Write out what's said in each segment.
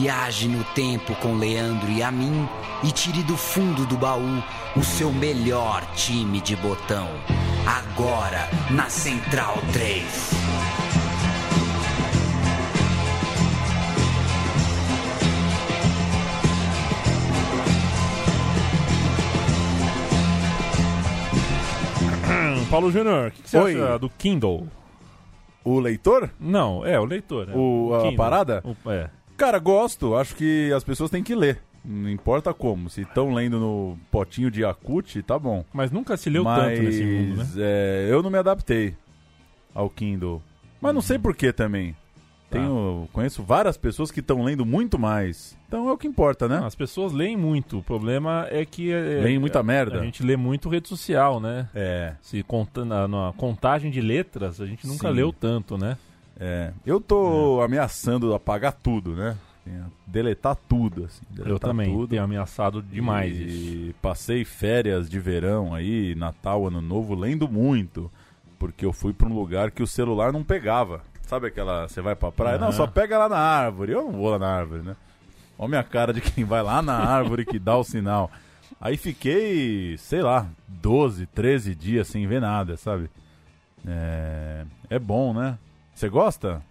Viaje no tempo com Leandro e a mim e tire do fundo do baú o seu melhor time de botão. Agora na Central 3. Paulo Júnior, o que, que você Oi. acha do Kindle? O leitor? Não, é, o leitor. é. O- a Kindle. parada? O- é. Cara, gosto. Acho que as pessoas têm que ler. Não importa como. Se estão lendo no potinho de Yakut, tá bom. Mas nunca se leu Mas tanto nesse mundo, né? é, eu não me adaptei ao Kindle. Mas não sei por que também. Tá. Tenho, conheço várias pessoas que estão lendo muito mais. Então é o que importa, né? Não, As pessoas leem muito. O problema é que. É, Leem muita merda. A gente lê muito rede social, né? É, Se conta, na, na contagem de letras, a gente nunca Sim. leu tanto, né? É. Eu tô ameaçando apagar tudo, né? Deletar tudo, assim. Deletar Eu também tudo. tenho ameaçado demais isso. E passei férias de verão aí, Natal, Ano Novo, lendo muito. Porque eu fui pra um lugar que o celular não pegava. Sabe aquela. Você vai pra praia? Não, só pega lá na árvore. Eu não vou lá na árvore, né? Olha a minha cara de quem vai lá na árvore que dá o sinal. Aí fiquei, sei lá, 12, 13 dias sem ver nada, sabe? É, é bom, né? Você gosta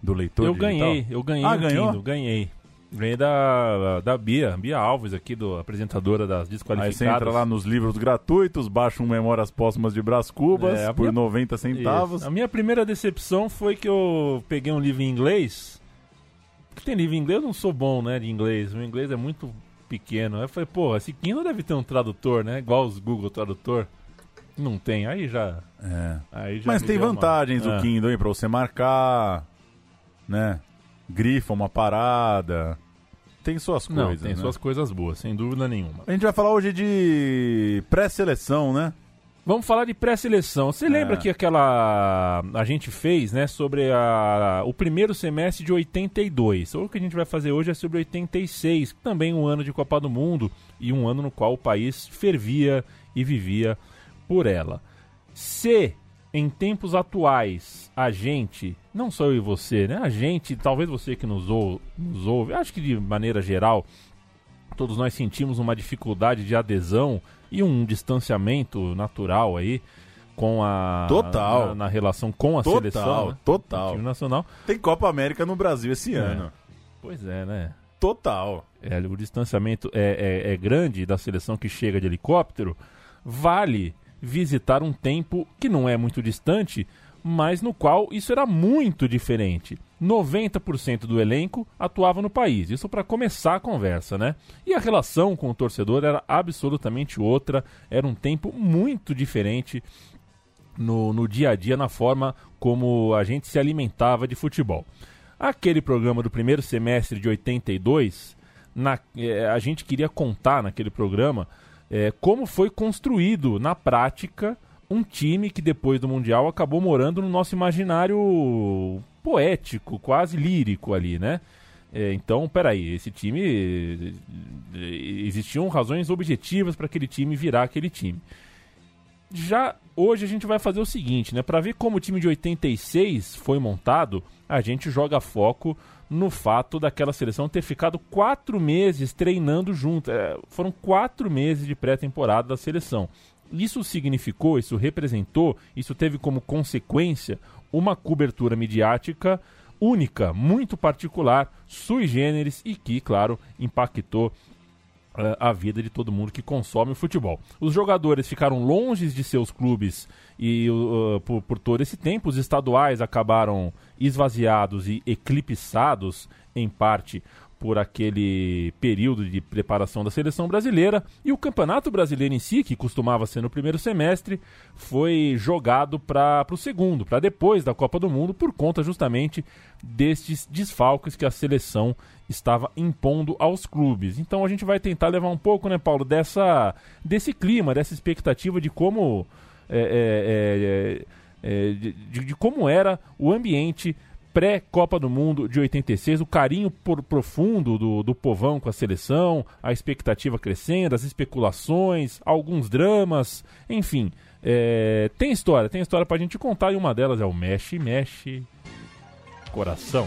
do leitor Eu digital? ganhei, eu ganhei Ah, ganhou? Kindle, ganhei. Ganhei da, da Bia, Bia Alves aqui, do, apresentadora das Aí Desqualificadas. você entra lá nos livros gratuitos, baixa um Memórias Póstumas de Brás Cubas É, por minha- 90 centavos. Isso. A minha primeira decepção foi que eu peguei um livro em inglês. Porque tem livro em inglês, eu não sou bom, né, de inglês. O inglês é muito pequeno. Aí eu falei, pô, esse Kindle deve ter um tradutor, né? Igual os Google Tradutor. Não tem, aí já. É. Aí já Mas tem uma- vantagens Ah. o Kindle aí pra você marcar, né? Grifa uma parada. Tem suas Não, coisas, tem né? suas coisas boas, sem dúvida nenhuma. A gente vai falar hoje de pré-seleção, né? Vamos falar de pré-seleção. Você lembra É. que aquela a gente fez, né, sobre a, o primeiro semestre de 82. O que a gente vai fazer hoje é sobre 86, também um ano de Copa do Mundo e um ano no qual o país fervia e vivia por ela. Se em tempos atuais a gente, não só eu e você, né, a gente, talvez você que nos, ou, nos ouve, acho que de maneira geral, todos nós sentimos uma dificuldade de adesão e um distanciamento natural aí com a Total. na, na relação com a Total, seleção, né? total. Nacional. Tem Copa América no Brasil esse É. ano. Pois é, né? Total. É, o distanciamento é, é- é grande da seleção que chega de helicóptero. Vale visitar um tempo que não é muito distante, mas no qual isso era muito diferente. 90% do elenco atuava no país. Isso para começar a conversa, né? E a relação com o torcedor era absolutamente outra. Era um tempo muito diferente no, no dia a dia, na forma como a gente se alimentava de futebol. Aquele programa do primeiro semestre de 82, na, eh, a gente queria contar naquele programa eh, como foi construído na prática um time que depois do Mundial acabou morando no nosso imaginário poético, quase lírico ali, né? Eh, então, peraí, esse time. eh, eh, Existiam razões objetivas para aquele time virar aquele time. Já hoje a gente vai fazer o seguinte, né? Para ver como o time de 86 foi montado, a gente joga foco no fato daquela seleção ter ficado quatro meses treinando junto. É, foram quatro meses de pré-temporada da seleção. Isso significou, isso representou, isso teve como consequência uma cobertura midiática única, muito particular, sui generis e que, claro, impactou a vida de todo mundo que consome o futebol. Os jogadores ficaram longe de seus clubes e uh, por, por todo esse tempo, os estaduais acabaram esvaziados e eclipsados, em parte por aquele período de preparação da seleção brasileira e o Campeonato Brasileiro em si, que costumava ser no primeiro semestre, foi jogado para o segundo, para depois da Copa do Mundo, por conta justamente destes desfalques que a seleção estava impondo aos clubes. Então a gente vai tentar levar um pouco, né, Paulo, dessa desse clima, dessa expectativa de como é, é, é, é, de, de- de como era o ambiente pré-Copa do Mundo de 86, o carinho por- profundo do, do povão com a seleção, a expectativa crescendo, as especulações, alguns dramas, enfim. é, tem história, tem história pra gente contar e uma delas é o Mexe, Mexe, Coração.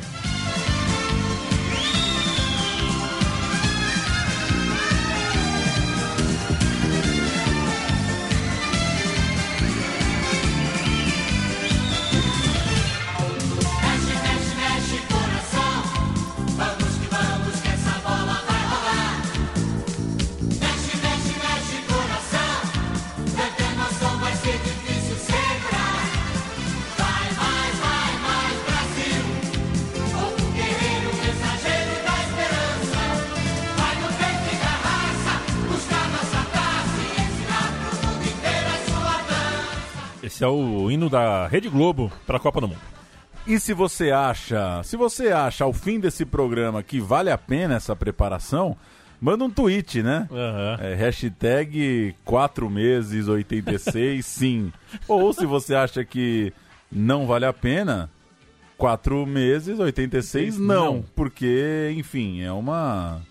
Esse é o hino da Rede Globo para a Copa do Mundo. E se você acha, se você acha ao fim desse programa que vale a pena essa preparação, manda um tweet, né? Uhum. É, hashtag 4 meses 86 sim. Ou se você acha que não vale a pena, 4 meses 86 não, Não. porque, enfim, é uma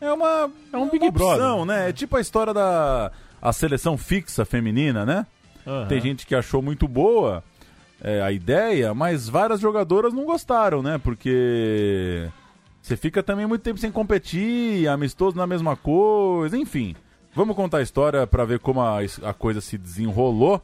é uma É um uma Big Brother. opção, né? É tipo a história da a seleção fixa feminina, né? Uhum. Tem gente que achou muito boa é, a ideia, mas várias jogadoras não gostaram, né? Porque você fica também muito tempo sem competir, amistoso na mesma coisa, enfim. Vamos contar a história para ver como a, a coisa se desenrolou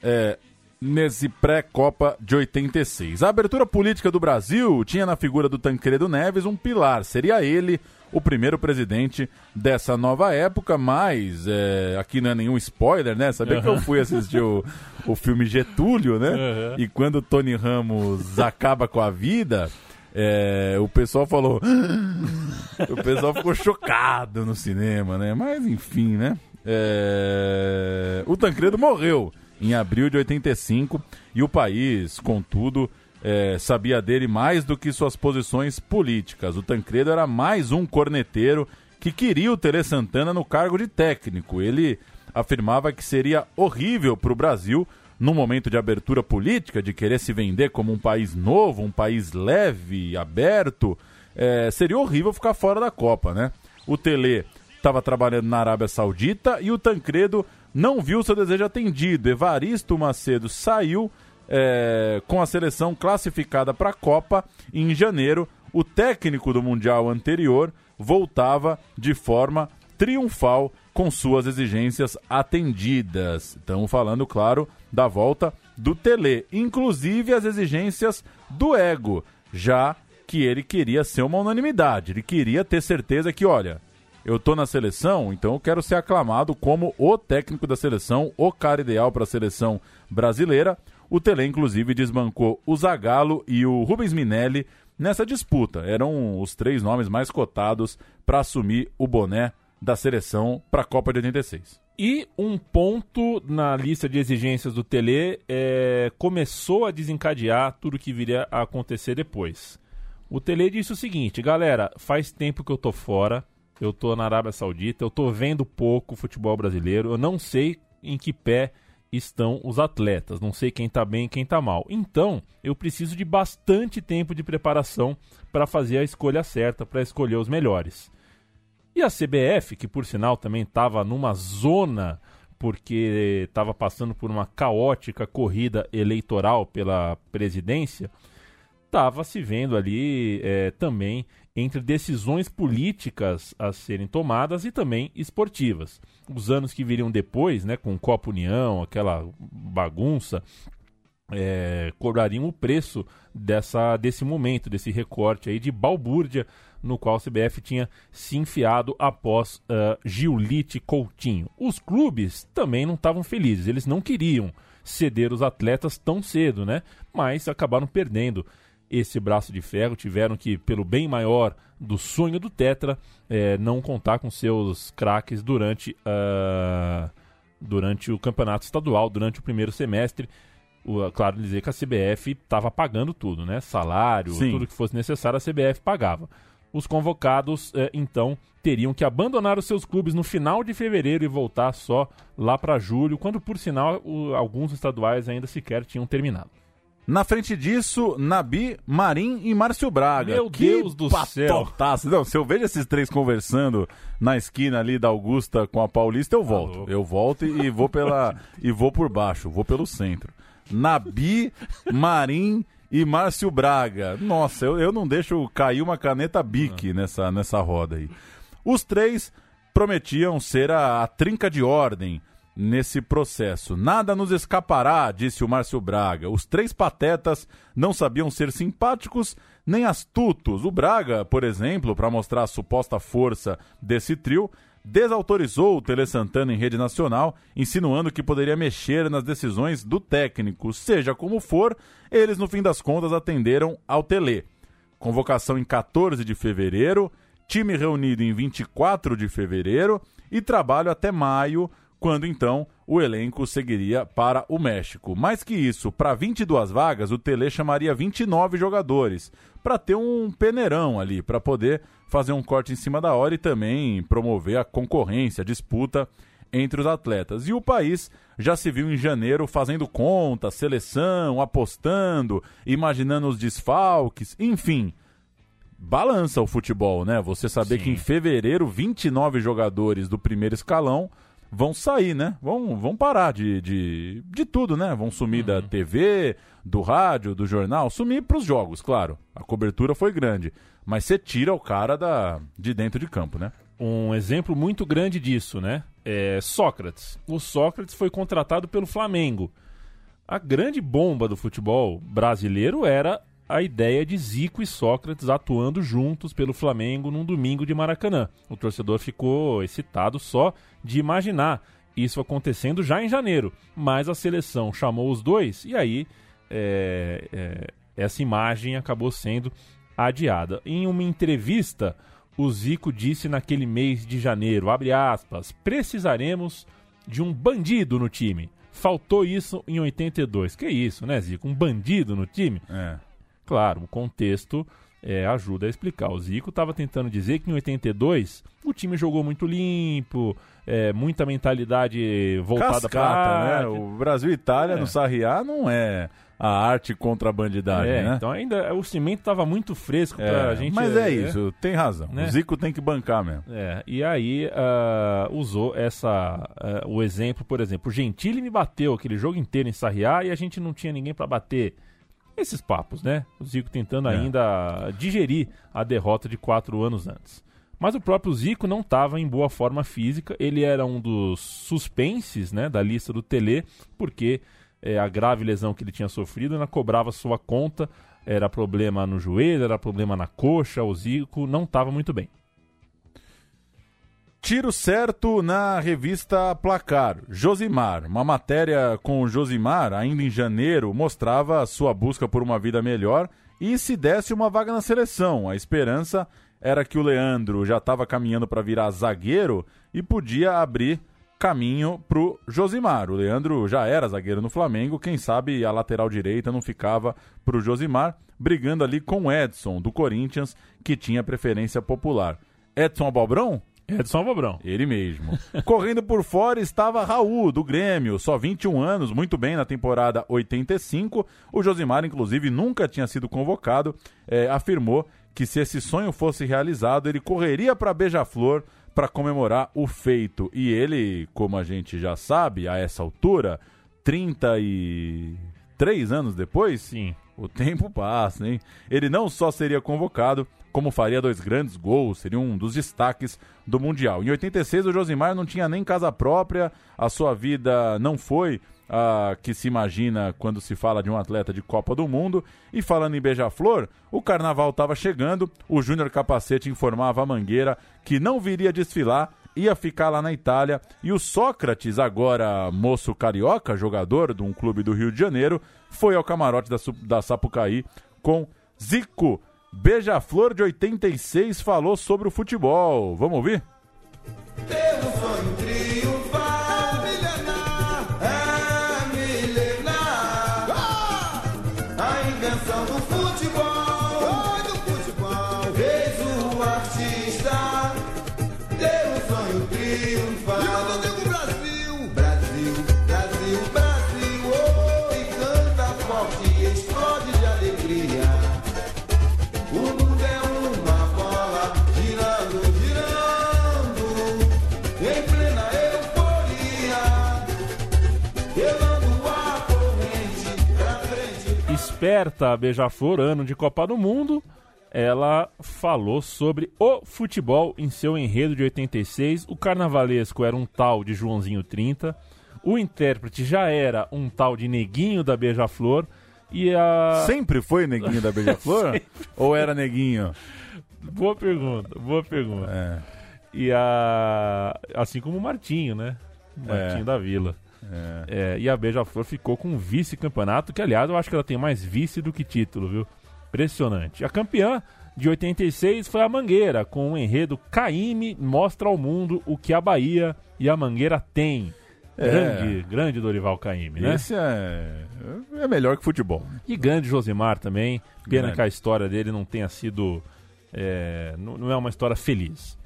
é, nesse pré-Copa de 86. A abertura política do Brasil tinha na figura do Tancredo Neves um pilar, seria ele o primeiro presidente dessa nova época, mas é, aqui não é nenhum spoiler, né? Sabia que eu fui assistir o, o filme Getúlio, né? Uhum. E quando o Tony Ramos acaba com a vida, é, o pessoal falou. o pessoal ficou chocado no cinema, né? Mas enfim, né? É, o Tancredo morreu em abril de 85 e o país, contudo, é, sabia dele mais do que suas posições políticas. O Tancredo era mais um corneteiro que queria o Tele Santana no cargo de técnico. Ele afirmava que seria horrível para o Brasil, no momento de abertura política, de querer se vender como um país novo, um país leve, aberto, é, seria horrível ficar fora da Copa, né? O Tele estava trabalhando na Arábia Saudita e o Tancredo não viu seu desejo atendido. Evaristo Macedo saiu é, com a seleção classificada para a Copa em janeiro. O técnico do Mundial anterior voltava de forma triunfal com suas exigências atendidas. Estamos falando, claro, da volta do Tele, inclusive as exigências do ego, já que ele queria ser uma unanimidade, ele queria ter certeza que, olha, eu tô na seleção, então eu quero ser aclamado como o técnico da seleção, o cara ideal para a seleção brasileira. O Tele, inclusive, desbancou o Zagallo e o Rubens Minelli nessa disputa. Eram os três nomes mais cotados para assumir o boné da seleção para a Copa de 86. E um ponto na lista de exigências do Tele é, começou a desencadear tudo que viria a acontecer depois. O Tele disse o seguinte, galera, faz tempo que eu tô fora, eu tô na Arábia Saudita, eu tô vendo pouco futebol brasileiro, eu não sei em que pé estão os atletas, não sei quem tá bem e quem tá mal. Então, eu preciso de bastante tempo de preparação para fazer a escolha certa, para escolher os melhores. E a CBF, que por sinal também estava numa zona porque estava passando por uma caótica corrida eleitoral pela presidência, estava se vendo ali é, também entre decisões políticas a serem tomadas e também esportivas. Os anos que viriam depois, né, com Copa União, aquela bagunça, é, cobrariam o preço dessa, desse momento, desse recorte aí de balbúrdia no qual a CBF tinha se enfiado após uh, Giulite Coutinho. Os clubes também não estavam felizes, eles não queriam ceder os atletas tão cedo, né? Mas acabaram perdendo esse braço de ferro, tiveram que, pelo bem maior do sonho do Tetra, eh, não contar com seus craques durante, uh, durante o campeonato estadual, durante o primeiro semestre. O, claro dizer que a CBF estava pagando tudo, né? Salário, Sim. tudo que fosse necessário, a CBF pagava. Os convocados, eh, então, teriam que abandonar os seus clubes no final de fevereiro e voltar só lá para julho, quando, por sinal, o- alguns estaduais ainda sequer tinham terminado. Na frente disso, Nabi, Marim e Márcio Braga. Meu Que Deus do céu. Não, se eu vejo esses três conversando na esquina ali da Augusta com a Paulista, eu volto. louco. eu volto e vou pela e vou por baixo, vou pelo centro. Nabi, Marim e Márcio Braga. Nossa, eu, eu não deixo cair uma caneta Bic nessa, nessa roda aí. Os três prometiam ser a, a trinca de ordem nesse processo. Nada nos escapará, disse o Márcio Braga. Os três patetas não sabiam ser simpáticos nem astutos. O Braga, por exemplo, para mostrar a suposta força desse trio, desautorizou o Tele Santana em rede nacional, insinuando que poderia mexer nas decisões do técnico. Seja como for, eles no fim das contas atenderam ao Tele. Convocação em 14 de fevereiro, time reunido em 24 de fevereiro e trabalho até maio, quando então o elenco seguiria para o México. Mais que isso, para 22 vagas, o Tele chamaria 29 jogadores, para ter um peneirão ali, para poder fazer um corte em cima da hora e também promover a concorrência, a disputa entre os atletas. E o país já se viu em janeiro fazendo conta, seleção, apostando, imaginando os desfalques, enfim. Balança o futebol, né? Você saber Sim. que em fevereiro 29 jogadores do primeiro escalão vão sair, né? Vão, vão parar de, de, de tudo, né? Vão sumir da TV, do rádio, do jornal, sumir para os jogos, claro. A cobertura foi grande. Mas você tira o cara da, de dentro de campo, né? Um exemplo muito grande disso, né? É Sócrates. O Sócrates foi contratado pelo Flamengo. A grande bomba do futebol brasileiro era a ideia de Zico e Sócrates atuando juntos pelo Flamengo num domingo de Maracanã. O torcedor ficou excitado só de imaginar isso acontecendo já em janeiro. Mas a seleção chamou os dois e aí é, é, essa imagem acabou sendo adiada. Em uma entrevista, o Zico disse naquele mês de janeiro, aspas, precisaremos de um bandido no time. Faltou isso em 82. Que isso, né, Zico? Um bandido no time? É. Claro, o contexto é, ajuda a explicar. O Zico estava tentando dizer que em 82 o time jogou muito limpo, é, muita mentalidade voltada para né? O Brasil e Itália É. no Sarriá não é a arte contra a bandidagem, É, né? então ainda o cimento estava muito fresco É, pra gente. mas é, isso, tem razão. Né? O Zico tem que bancar mesmo. É, e aí ah, usou essa ah, o exemplo, por exemplo, o Gentili me bateu aquele jogo inteiro em Sarriá e a gente não tinha ninguém para bater. Esses papos, né? O Zico tentando É. ainda digerir a derrota de quatro anos antes. Mas o próprio Zico não estava em boa forma física. Ele era um dos suspenses né, da lista do Tele, porque é, a grave lesão que ele tinha sofrido ainda cobrava sua conta. Era problema no joelho, era problema na coxa. O Zico não estava muito bem. Tiro certo na revista Placar. Josimar. Uma matéria com o Josimar, ainda em janeiro, mostrava sua busca por uma vida melhor e se desse uma vaga na seleção. A esperança era que o Leandro já estava caminhando para virar zagueiro e podia abrir caminho pro Josimar. O Leandro já era zagueiro no Flamengo, quem sabe a lateral direita não ficava pro Josimar, brigando ali com o Edson, do Corinthians, que tinha preferência popular. Edson Abobrão? Edson Abobrão. Ele mesmo. Correndo por fora estava Raul, do Grêmio, só 21 anos, muito bem na temporada 85. O Josimar, inclusive, nunca tinha sido convocado. é, afirmou que se esse sonho fosse realizado, ele correria para Beija-Flor para comemorar o feito. E ele, como a gente já sabe, a essa altura, 33 anos depois, Sim. o tempo passa, hein? Ele não só seria convocado, como faria dois grandes gols, seria um dos destaques do Mundial. Em 86, o Josimar não tinha nem casa própria, a sua vida não foi a que se imagina quando se fala de um atleta de Copa do Mundo. E falando em Beija-Flor, o carnaval estava chegando, o Júnior Capacete informava a Mangueira que não viria desfilar ia ficar lá na Itália. E o Sócrates, agora moço carioca, jogador de um clube do Rio de Janeiro, foi ao camarote da, da Sapucaí com Zico. Beija-Flor de 86 falou sobre o futebol. Vamos ouvir? Sonho Esperta Beija-Flor, ano de Copa do Mundo, ela falou sobre o futebol em seu enredo de 86. O carnavalesco era um tal de Joãozinho 30. O intérprete já era um tal de Neguinho da Beija-Flor. E a. Sempre foi neguinho da Beija-Flor? Ou era neguinho? Boa pergunta, boa pergunta. É, E a. Assim como o Martinho, né? Martinho É. da Vila. É. É, e a Beija-Flor ficou com um vice-campeonato, que aliás eu acho que ela tem mais vice do que título, viu? Impressionante. A campeã de 86 foi a Mangueira, com o enredo Caíme mostra ao mundo o que a Bahia e a Mangueira têm. É. Grande, grande Dorival Caymmi, né? Esse é, é melhor que futebol. E grande Josimar também. Pena Grande. que a história dele não tenha sido. é, não é uma história feliz.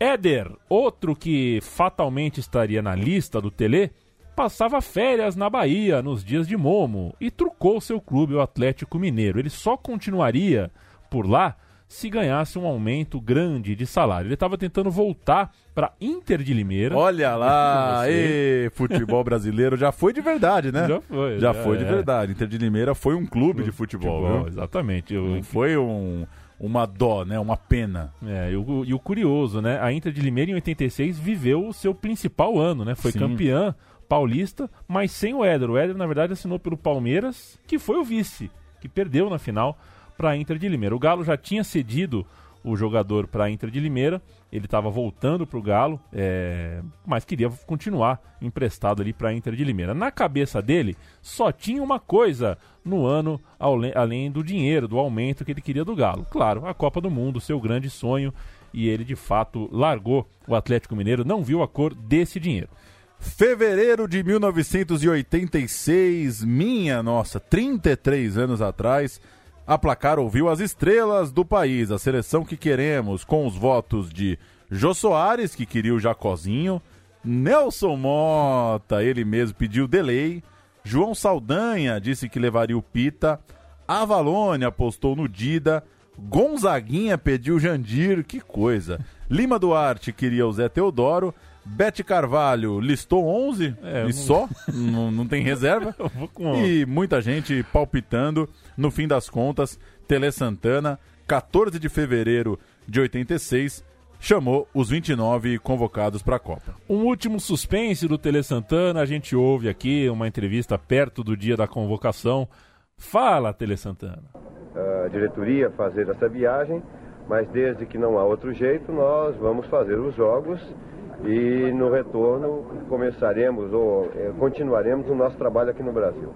Éder, outro que fatalmente estaria na lista do Tele, passava férias na Bahia nos dias de Momo e trucou seu clube, o Atlético Mineiro. Ele só continuaria por lá se ganhasse um aumento grande de salário. Ele estava tentando voltar para Inter de Limeira. Olha lá, ê, futebol brasileiro já foi de verdade, né? Já foi, Já já foi de é. verdade. Inter de Limeira foi um clube de futebol, viu? Exatamente. Eu- Não foi um, uma dó, né? Uma pena. É, e o, e o curioso, né? A Inter de Limeira em 86 viveu o seu principal ano, né? Foi Sim. campeã paulista, mas sem o Éder. O Éder, na verdade, assinou pelo Palmeiras, que foi o vice, que perdeu na final para a Inter de Limeira. O Galo já tinha cedido o jogador para a Inter de Limeira, ele estava voltando para o Galo, é, mas queria continuar emprestado ali para a Inter de Limeira. Na cabeça dele, só tinha uma coisa no ano, além do dinheiro, do aumento que ele queria do Galo. Claro, a Copa do Mundo, seu grande sonho, e ele de fato largou o Atlético Mineiro, não viu a cor desse dinheiro. Fevereiro de 1986, minha nossa, 33 anos atrás, a placar ouviu as estrelas do país, a seleção que queremos, com os votos de Jô Soares, que queria o Jacozinho, Nelson Mota, ele mesmo pediu delay, João Saldanha disse que levaria o Pita, Avalone apostou no Dida, Gonzaguinha pediu Jandir, que coisa. Lima Duarte queria o Zé Teodoro, Bete Carvalho listou 11 É, e não- só, não, não tem reserva. E muita gente palpitando. No fim das contas, Tele Santana, 14 de fevereiro de 86, chamou os 29 convocados para a Copa. Um último suspense do Tele Santana, a gente ouve aqui uma entrevista perto do dia da convocação. Fala, Tele Santana. a diretoria fazer essa viagem, mas desde que não há outro jeito, nós vamos fazer os jogos e no retorno começaremos ou eh, continuaremos o nosso trabalho aqui no Brasil.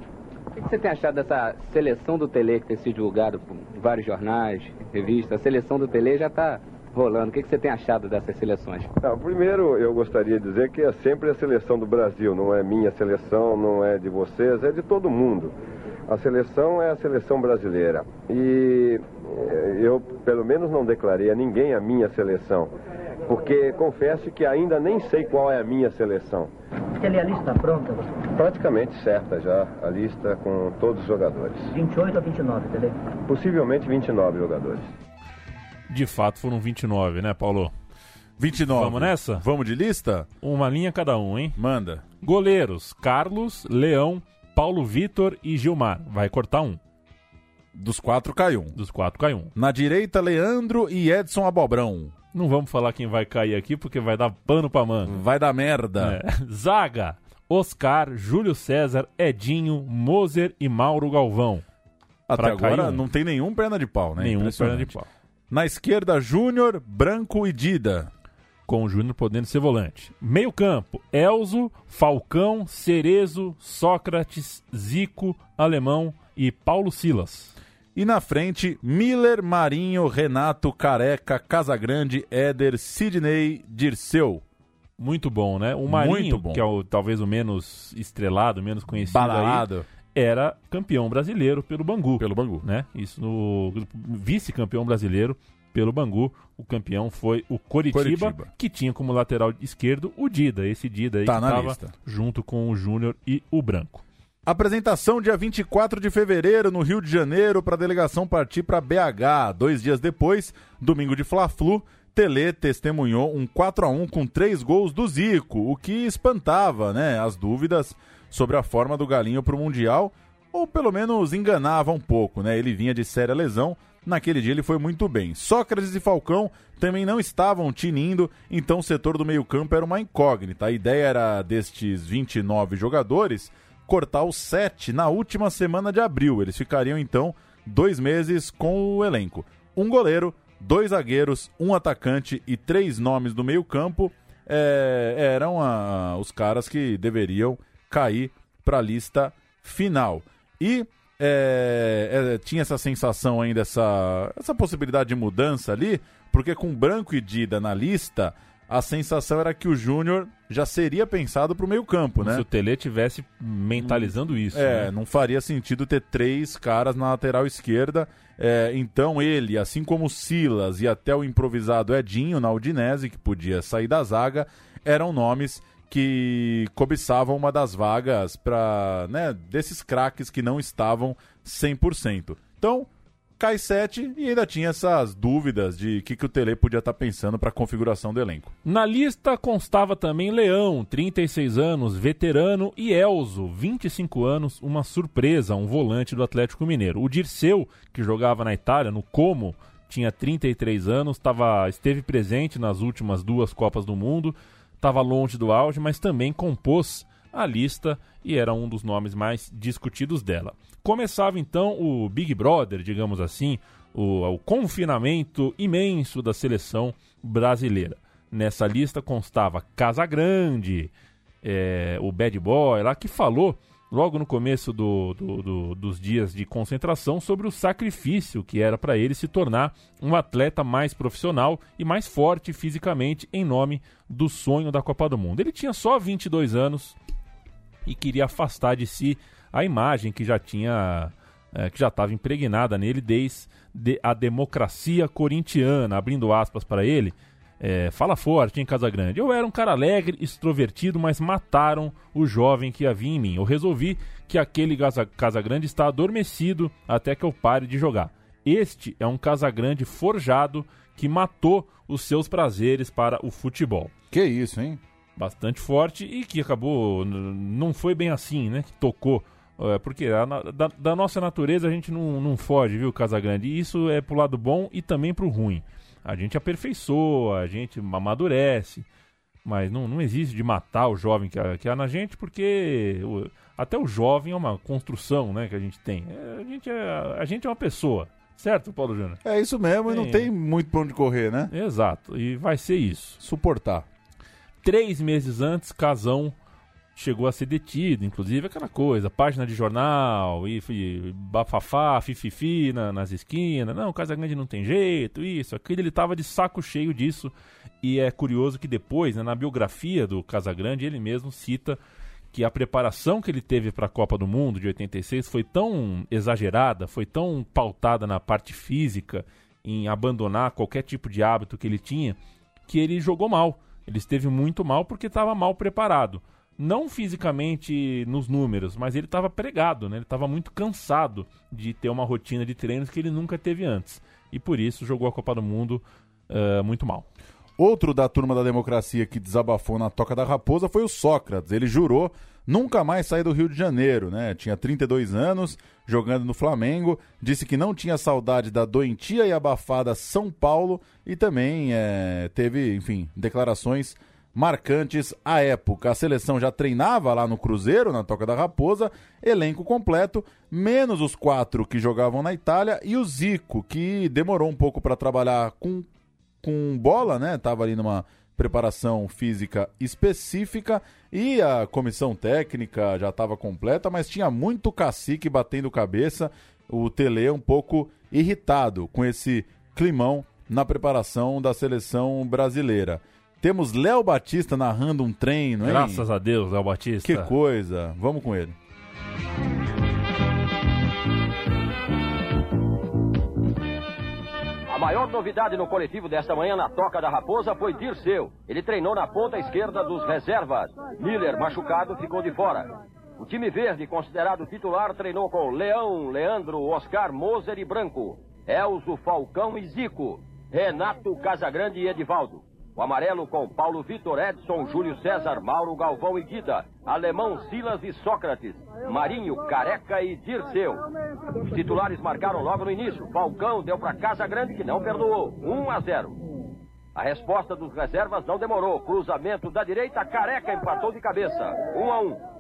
O que você tem achado dessa seleção do Tele que tem sido divulgado por vários jornais, revistas? A seleção do Tele já está rolando. O que você tem achado dessas seleções? Primeiro, eu gostaria de dizer que é sempre a seleção do Brasil, não é minha seleção, não é de vocês, é de todo mundo. A seleção é a seleção brasileira. E eh, eu, pelo menos, não declarei a ninguém a minha seleção, porque confesso que ainda nem sei qual é a minha seleção. Tele, a lista pronta, Praticamente certa já a lista com todos os jogadores. 28 a 29, Tele. Possivelmente 29 jogadores. De fato foram 29, né, Paulo? 29. Vamos nessa? Vamos de lista? Uma linha cada um, hein? Manda. Goleiros: Carlos, Leão, Paulo Vitor e Gilmar. Vai cortar um. Dos quatro cai um. Dos quatro cai um. Na direita, Leandro e Edson Abobrão. Não vamos falar quem vai cair aqui porque vai dar pano pra manga. Vai dar merda. É. Zaga: Oscar, Júlio César, Edinho, Moser e Mauro Galvão. Até pra agora não tem nenhum perna de pau, né? Nenhum perna de pau. Na esquerda, Júnior, Branco e Dida. Com o Júnior podendo ser volante. Meio campo: Elzo, Falcão, Cerezo, Sócrates, Zico, Alemão e Paulo Silas. E na frente, Miller, Marinho, Renato, Careca, Casagrande, Éder, Sidney, Dirceu. Muito bom, né? O Marinho, que é o, talvez o menos estrelado, menos conhecido aí, Badalado era campeão brasileiro pelo Bangu. pelo Bangu. né? Isso no vice-campeão brasileiro pelo Bangu. O campeão foi o Coritiba, Coritiba. que tinha como lateral esquerdo o Dida. Esse Dida aí Tá que na tava lista. junto com o Júnior e o Branco. Apresentação dia 24 de fevereiro no Rio de Janeiro para a delegação partir para BH. Dois dias depois, domingo de Fla-Flu, Tele testemunhou um 4 a 1 com três gols do Zico, o que espantava né, as dúvidas sobre a forma do Galinho para o Mundial, ou pelo menos enganava um pouco. Né? Ele vinha de séria lesão, naquele dia ele foi muito bem. Sócrates e Falcão também não estavam tinindo, então o setor do meio-campo era uma incógnita. A ideia era destes 29 jogadores cortar os sete na última semana de abril. Eles ficariam então dois meses com o elenco. Um goleiro, dois zagueiros, um atacante e três nomes do meio-campo é, eram a- os caras que deveriam cair para a lista final. E é, é, tinha essa sensação ainda, essa, essa possibilidade de mudança ali, porque com Branco e Dida na lista, a sensação era que o Júnior já seria pensado para o meio-campo, né? Se o Tele tivesse mentalizando isso. É, né? não faria sentido ter três caras na lateral esquerda. É, então ele, assim como o Silas e até o improvisado Edinho na Udinese, que podia sair da zaga, eram nomes que cobiçavam uma das vagas para, né, desses craques que não estavam 100%. Então, cai 7 e ainda tinha essas dúvidas de o que, que o Tele podia estar pensando para a configuração do elenco. Na lista constava também Leão, 36 anos, veterano, e Elzo, 25 anos, uma surpresa, um volante do Atlético Mineiro. O Dirceu, que jogava na Itália, no Como, tinha 33 anos, tava, esteve presente nas últimas duas Copas do Mundo, estava longe do auge, mas também compôs a lista e era um dos nomes mais discutidos dela. Começava então o Big Brother, digamos assim, o, o confinamento imenso da seleção brasileira. Nessa lista constava Casagrande, é, o Bad Boy lá, que falou logo no começo do, do, do, dos dias de concentração sobre o sacrifício que era para ele se tornar um atleta mais profissional e mais forte fisicamente em nome do sonho da Copa do Mundo. Ele tinha só 22 anos e queria afastar de si a imagem que já tinha é, que já estava impregnada nele desde a democracia corintiana, abrindo aspas para ele. É, fala forte em Casagrande. Eu era um cara alegre, extrovertido, mas mataram o jovem que havia em mim. Eu resolvi que aquele Casa, Casagrande está adormecido até que eu pare de jogar. Este é um Casagrande forjado que matou os seus prazeres para o futebol. Que isso, hein? Bastante forte e que acabou. Não foi bem assim, né? Que tocou. É, porque a, da, da, nossa natureza a gente não, não foge, viu, Casagrande? E isso é pro lado bom e também pro ruim. A gente aperfeiçoa, a gente amadurece, mas não, não existe de matar o jovem que há, que há na gente, porque o, até o jovem é uma construção né, que a gente tem. É, a, gente é, a gente é uma pessoa, certo, Paulo Júnior? É isso mesmo, e não tem muito pra onde correr, né? Exato, e vai ser isso. Suportar. Três meses antes, Casão chegou a ser detido, inclusive aquela coisa, página de jornal, e, e bafafá, fififi na, nas esquinas, não, Casagrande não tem jeito, isso, aquilo, ele tava de saco cheio disso, e é curioso que depois, né, na biografia do Casagrande, ele mesmo cita que a preparação que ele teve para a Copa do Mundo de 86 foi tão exagerada, foi tão pautada na parte física, em abandonar qualquer tipo de hábito que ele tinha, que ele jogou mal. Ele esteve muito mal porque estava mal preparado não fisicamente nos números, mas ele estava pregado, né? Ele estava muito cansado de ter uma rotina de treinos que ele nunca teve antes. E por isso jogou a Copa do Mundo uh, muito mal. Outro da turma da democracia que desabafou na Toca da Raposa foi o Sócrates. Ele jurou nunca mais sair do Rio de Janeiro, né? Tinha 32 anos, jogando no Flamengo, disse que não tinha saudade da doentia e abafada São Paulo e também é, teve, enfim, declarações marcantes à época. A seleção já treinava lá no Cruzeiro, na Toca da Raposa, elenco completo, menos os quatro que jogavam na Itália e o Zico, que demorou um pouco para trabalhar com, com bola, né? Tava ali numa preparação física específica e a comissão técnica já estava completa, mas tinha muito cacique batendo cabeça. O Tele um pouco irritado com esse climão na preparação da seleção brasileira. Temos Léo Batista narrando um treino, hein? Graças a Deus, Léo Batista. Que coisa. Vamos com ele. Maior novidade no coletivo desta manhã na Toca da Raposa foi Dirceu. Ele treinou na ponta esquerda dos reservas. Miller, machucado, ficou de fora. O time verde, considerado titular, treinou com Leão, Leandro, Oscar, Moser e Branco. Elzo, Falcão e Zico. Renato, Casagrande e Edivaldo. O amarelo com Paulo Vitor, Edson, Júlio César, Mauro Galvão e Guida. Alemão, Silas e Sócrates. Marinho, Careca e Dirceu. Os titulares marcaram logo no início. Falcão deu para Casa Grande que não perdoou. 1 a 0. A resposta dos reservas não demorou. Cruzamento da direita, Careca empatou de cabeça. 1 a 1.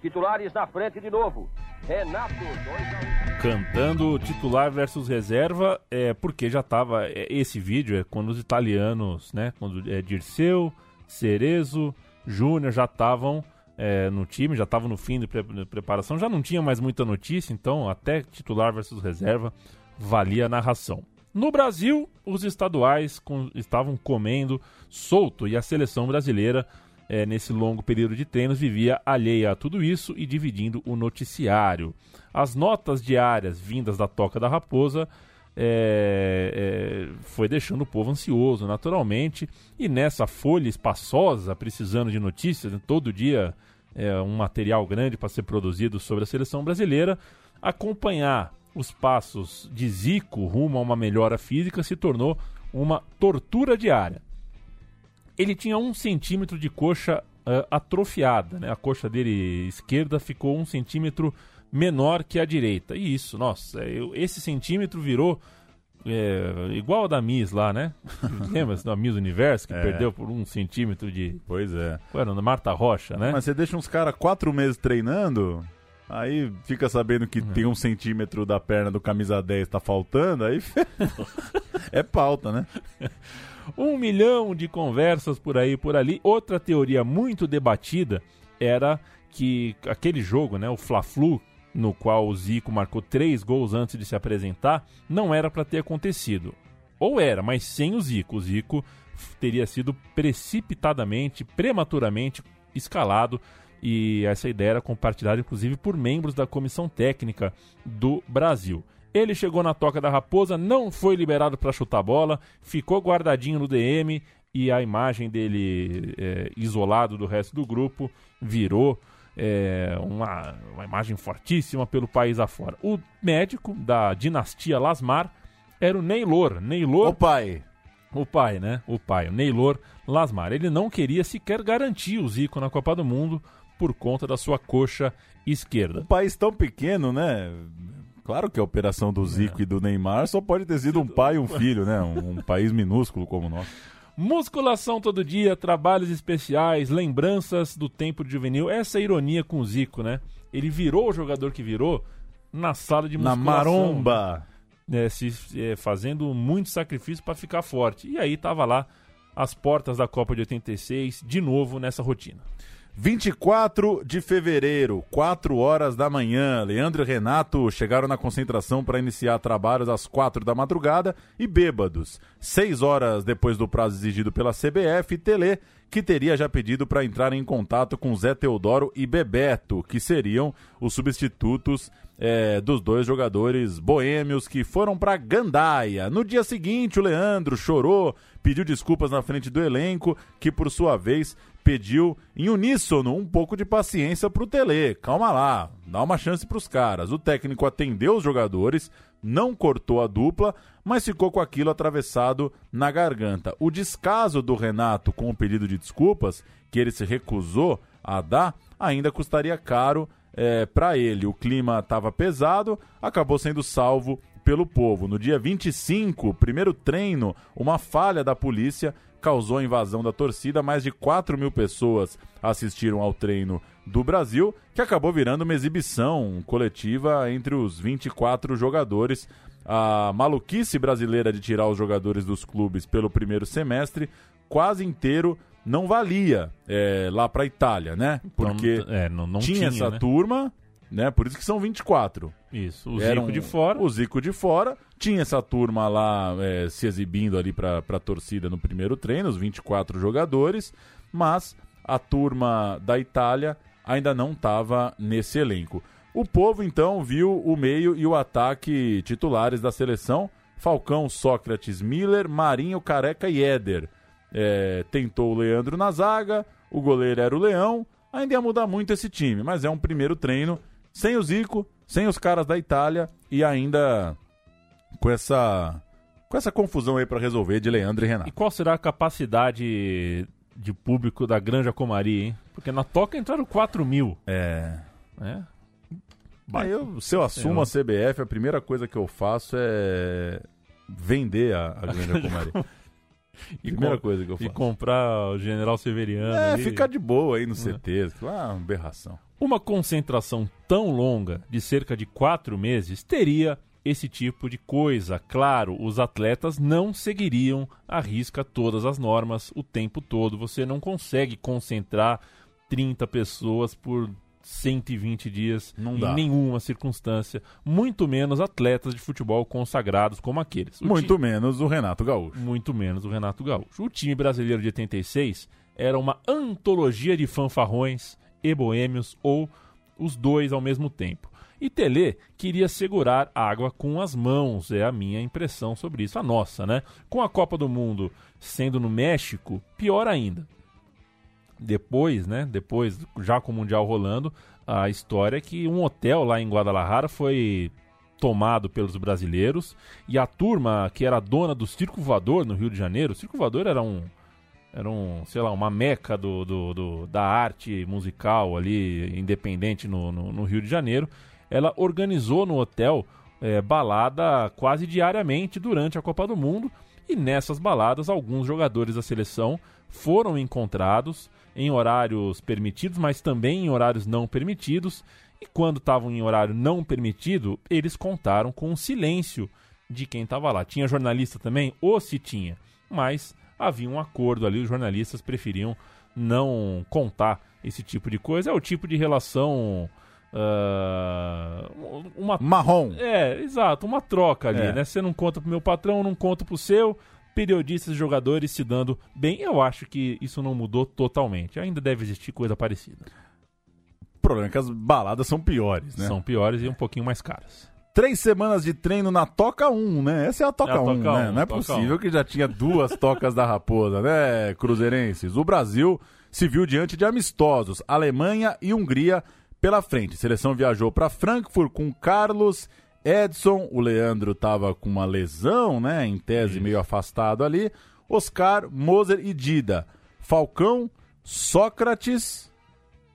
Titulares na frente de novo. Renato, 2 a 1 cantando titular versus reserva, é porque já estava é, esse vídeo é quando os italianos, né, quando é, Dirceu, Cerezo, Júnior já estavam é, no time, já estavam no fim de, pre preparação, já não tinha mais muita notícia, então até titular versus reserva valia a narração. No Brasil, os estaduais com- estavam comendo solto e a seleção brasileira, eh, nesse longo período de treinos, vivia alheia a tudo isso e dividindo o noticiário. As notas diárias vindas da Toca da Raposa eh, eh, foi deixando o povo ansioso, naturalmente, e nessa folha espaçosa, precisando de notícias, né, todo dia é, um material grande para ser produzido sobre a seleção brasileira, acompanhar os passos de Zico rumo a uma melhora física se tornou uma tortura diária. Ele tinha um centímetro de coxa eh, atrofiada, né? a coxa dele esquerda ficou um centímetro menor que a direita. E isso, nossa, eu- esse centímetro virou é, igual a da Miss lá, né? Lembra da Miss Universo, que É. perdeu por um centímetro de. Pois é. Qual era? Marta Rocha, né? Mas você deixa uns caras quatro meses treinando, aí fica sabendo que Uhum. tem um centímetro da perna do camisa 10 tá faltando, aí é pauta, né? Um milhão de conversas por aí por ali. Outra teoria muito debatida era que aquele jogo, né, o Fla-Flu, no qual o Zico marcou três gols antes de se apresentar, não era para ter acontecido. Ou era, mas sem o Zico. O Zico teria sido precipitadamente, prematuramente escalado e essa ideia era compartilhada inclusive por membros da comissão técnica do Brasil. Ele chegou na toca da Raposa, não foi liberado para chutar bola, ficou guardadinho no DM e a imagem dele é, isolado do resto do grupo virou é, uma, uma imagem fortíssima pelo país afora. O médico da dinastia Lasmar era o Neylor. Neylor Ô pai, o pai, né? O pai, o Neylor Lasmar. Ele não queria sequer garantir o Zico na Copa do Mundo por conta da sua coxa esquerda. um país tão pequeno, né? Claro que a operação do Zico e do Neymar só pode ter sido um pai e um filho, né? Um, um país minúsculo como o nosso. Musculação todo dia, trabalhos especiais, lembranças do tempo de juvenil. Essa é a ironia com o Zico, né? Ele virou o jogador que virou na sala de Na musculação. maromba. né, se, é, fazendo muito sacrifício para ficar forte. E aí tava lá as portas da Copa de 86, de novo nessa rotina. 24 de fevereiro, 4 horas da manhã. Leandro e Renato chegaram na concentração para iniciar trabalhos às 4 da madrugada e bêbados. 6 horas depois do prazo exigido pela CBF, Tele, que teria já pedido para entrar em contato com Zé Teodoro e Bebeto, que seriam os substitutos é, dos dois jogadores boêmios que foram para Gandaia. No dia seguinte, o Leandro chorou, pediu desculpas na frente do elenco, que por sua vez pediu em uníssono um pouco de paciência pro Tele. Calma lá, dá uma chance pros caras. O técnico atendeu os jogadores, não cortou a dupla, mas ficou com aquilo atravessado na garganta. O descaso do Renato com o pedido de desculpas, que ele se recusou a dar, ainda custaria caro é, para ele. O clima estava pesado, acabou sendo salvo pelo povo. No dia 25, primeiro treino, uma falha da polícia causou a invasão da torcida. Mais de 4 mil pessoas assistiram ao treino do Brasil, que acabou virando uma exibição coletiva entre os 24 jogadores. A maluquice brasileira de tirar os jogadores dos clubes pelo primeiro semestre quase inteiro não valia é, lá para Itália, né? Porque Então, é, não, não tinha, tinha, essa né? turma, né? Por isso que são 24. Isso, o Era Zico de fora. O Zico de fora. Tinha essa turma lá é, se exibindo ali pra, pra torcida no primeiro treino, os 24 jogadores. Mas a turma da Itália ainda não estava nesse elenco. O povo então viu o meio e o ataque titulares da seleção: Falcão, Sócrates, Miller, Marinho, Careca e Éder. É, tentou o Leandro na zaga, o goleiro era o Leão. Ainda ia mudar muito esse time, mas é um primeiro treino sem o Zico, sem os caras da Itália e ainda com essa com essa confusão aí pra resolver de Leandro e E Renato. qual será a capacidade de público da Granja Comari, hein? Porque na Toca entraram 4 mil. É. Né? Aí eu, se eu assumo a CBF, a primeira coisa que eu faço é vender a, a Granja Comari. E primeira coisa que eu E faço. comprar o General Severiano. É, ali. ficar de boa aí no CT. Ah, uma aberração. Uma concentração tão longa, de cerca de quatro meses, teria esse tipo de coisa. Claro, os atletas não seguiriam à risca todas as normas o tempo todo. Você não consegue concentrar 30 pessoas por 120 dias Não em dá. nenhuma circunstância, muito menos atletas de futebol consagrados como aqueles. O Muito ti- menos o Renato Gaúcho. muito menos o Renato Gaúcho. O time brasileiro de 86 era uma antologia de fanfarrões e boêmios ou os dois ao mesmo tempo. E Tele queria segurar água com as mãos, é a minha impressão sobre isso, a nossa, né? Com a Copa do Mundo sendo no México, pior ainda. Depois, né? Depois, já com o Mundial rolando, a história é que um hotel lá em Guadalajara foi tomado pelos brasileiros e a turma que era dona do Circo Voador no Rio de Janeiro, o Circo Voador era um era um, sei lá, uma meca do, do- do- da arte musical ali, independente no, no- no Rio de Janeiro. Ela organizou no hotel eh, balada quase diariamente durante a Copa do Mundo. E nessas baladas, alguns jogadores da seleção foram encontrados em horários permitidos, mas também em horários não permitidos. E quando estavam em horário não permitido, eles contaram com o silêncio de quem estava lá. Tinha jornalista também? Ou se tinha. Mas havia um acordo ali, os jornalistas preferiam não contar esse tipo de coisa. É o tipo de relação. ah, uma Marrom. é, exato, uma troca ali, É. né? Você não conta pro meu patrão, não conto pro seu. Periodistas e jogadores se dando bem. Eu acho que isso não mudou totalmente. Ainda deve existir coisa parecida. O problema é que as baladas são piores, né? São piores e um pouquinho mais caras. Três semanas de treino na Toca 1, né? Essa é a Toca É a 1, Toca né? 1, Não é possível 1. que já tinha duas tocas da Raposa, né, cruzeirenses? O Brasil se viu diante de amistosos, Alemanha e Hungria pela frente. A seleção viajou para Frankfurt com Carlos, Edson, o Leandro tava com uma lesão, né, em tese meio afastado ali, Oscar, Moser e Dida. Falcão, Sócrates,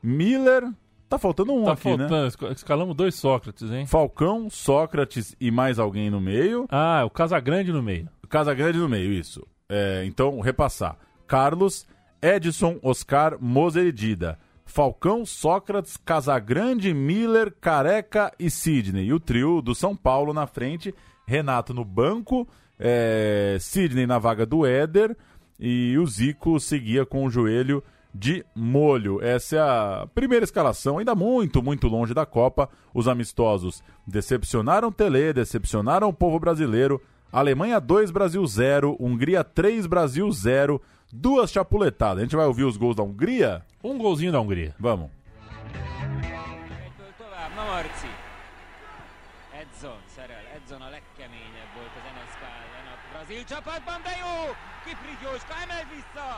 Miller, tá faltando um Tá aqui, né? faltando, esca- escalamos dois Sócrates, hein? Falcão, Sócrates e mais alguém no meio. Ah, o Casagrande no meio. Casa Grande no meio, isso. É, então, repassar. Carlos, Edson, Oscar, Moser e Dida. Falcão, Sócrates, Casagrande, Miller, Careca e Sidney. E o trio do São Paulo na frente. Renato no banco. É, Sidney na vaga do Éder. E o Zico seguia com o joelho de molho. Essa é a primeira escalação, ainda muito, muito longe da Copa. Os amistosos decepcionaram o Tele, decepcionaram o povo brasileiro. Alemanha 2, Brasil 0. Hungria 3, Brasil 0. Duas chapuletadas. A gente vai ouvir os gols da Hungria? Um golzinho da Hungria. Vamos. Edson szerel, Edson a legkeményebb volt az NSK ellen a brazil csapatban, de jó! Kiprik Jóska, emel vissza!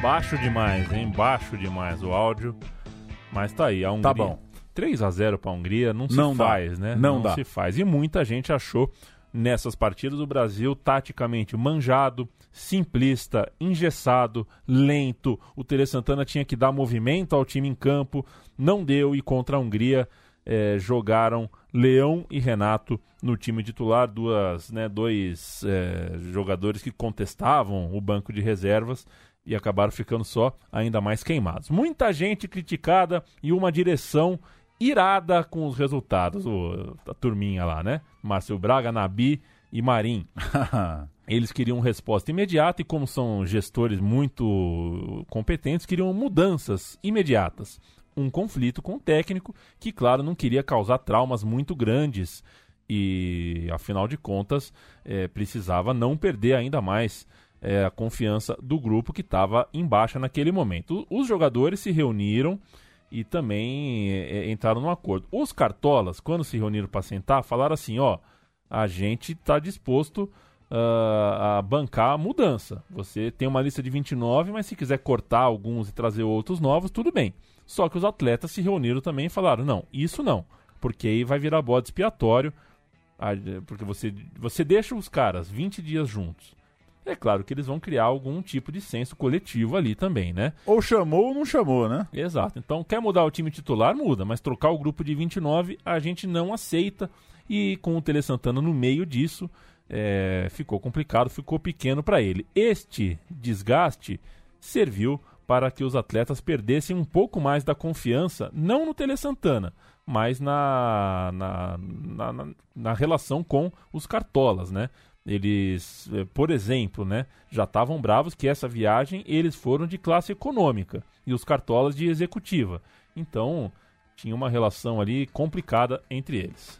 Baixo demais, hein? Baixo demais o áudio. Mas tá aí, a Hungria. Tá bom. 3 a 0 pra Hungria não se Não dá. faz, né? Não dá. se faz. E muita gente achou nessas partidas o Brasil taticamente manjado, simplista, engessado, lento. O Tere Santana tinha que dar movimento ao time em campo, não deu e contra a Hungria eh, jogaram Leão e Renato no time titular, duas, né, dois eh, jogadores que contestavam o banco de reservas e acabaram ficando só ainda mais queimados. Muita gente criticada e uma direção irada com os resultados. O, a turminha lá, né? Márcio Braga, Nabi e Marim. Eles queriam resposta imediata e, como são gestores muito competentes, queriam mudanças imediatas. Um conflito com o técnico que, claro, não queria causar traumas muito grandes e, afinal de contas, eh, precisava não perder ainda mais eh, a confiança do grupo que estava em baixa naquele momento. Os jogadores se reuniram e também eh, entraram num acordo. Os cartolas, quando se reuniram para sentar, falaram assim: ó, a gente está disposto ah, a bancar a mudança. Você tem uma lista de 29, mas se quiser cortar alguns e trazer outros novos, tudo bem. Só que os atletas se reuniram também e falaram: não, isso não, porque aí vai virar bode expiatório, porque você, você deixa os caras 20 dias juntos. É claro que eles vão criar algum tipo de senso coletivo ali também, né? Ou chamou ou não chamou, né? Exato. Então, quer mudar o time titular? Muda, mas trocar o grupo de 29 a gente não aceita. E com o Tele Santana no meio disso, é, ficou complicado, ficou pequeno para ele. Este desgaste serviu para que os atletas perdessem um pouco mais da confiança, não no Tele Santana, mas na, na, na, na- relação com os cartolas, né? Eles, eh, por exemplo, né, já estavam bravos que essa viagem eles foram de classe econômica e os cartolas de executiva. Então, tinha uma relação ali complicada entre eles.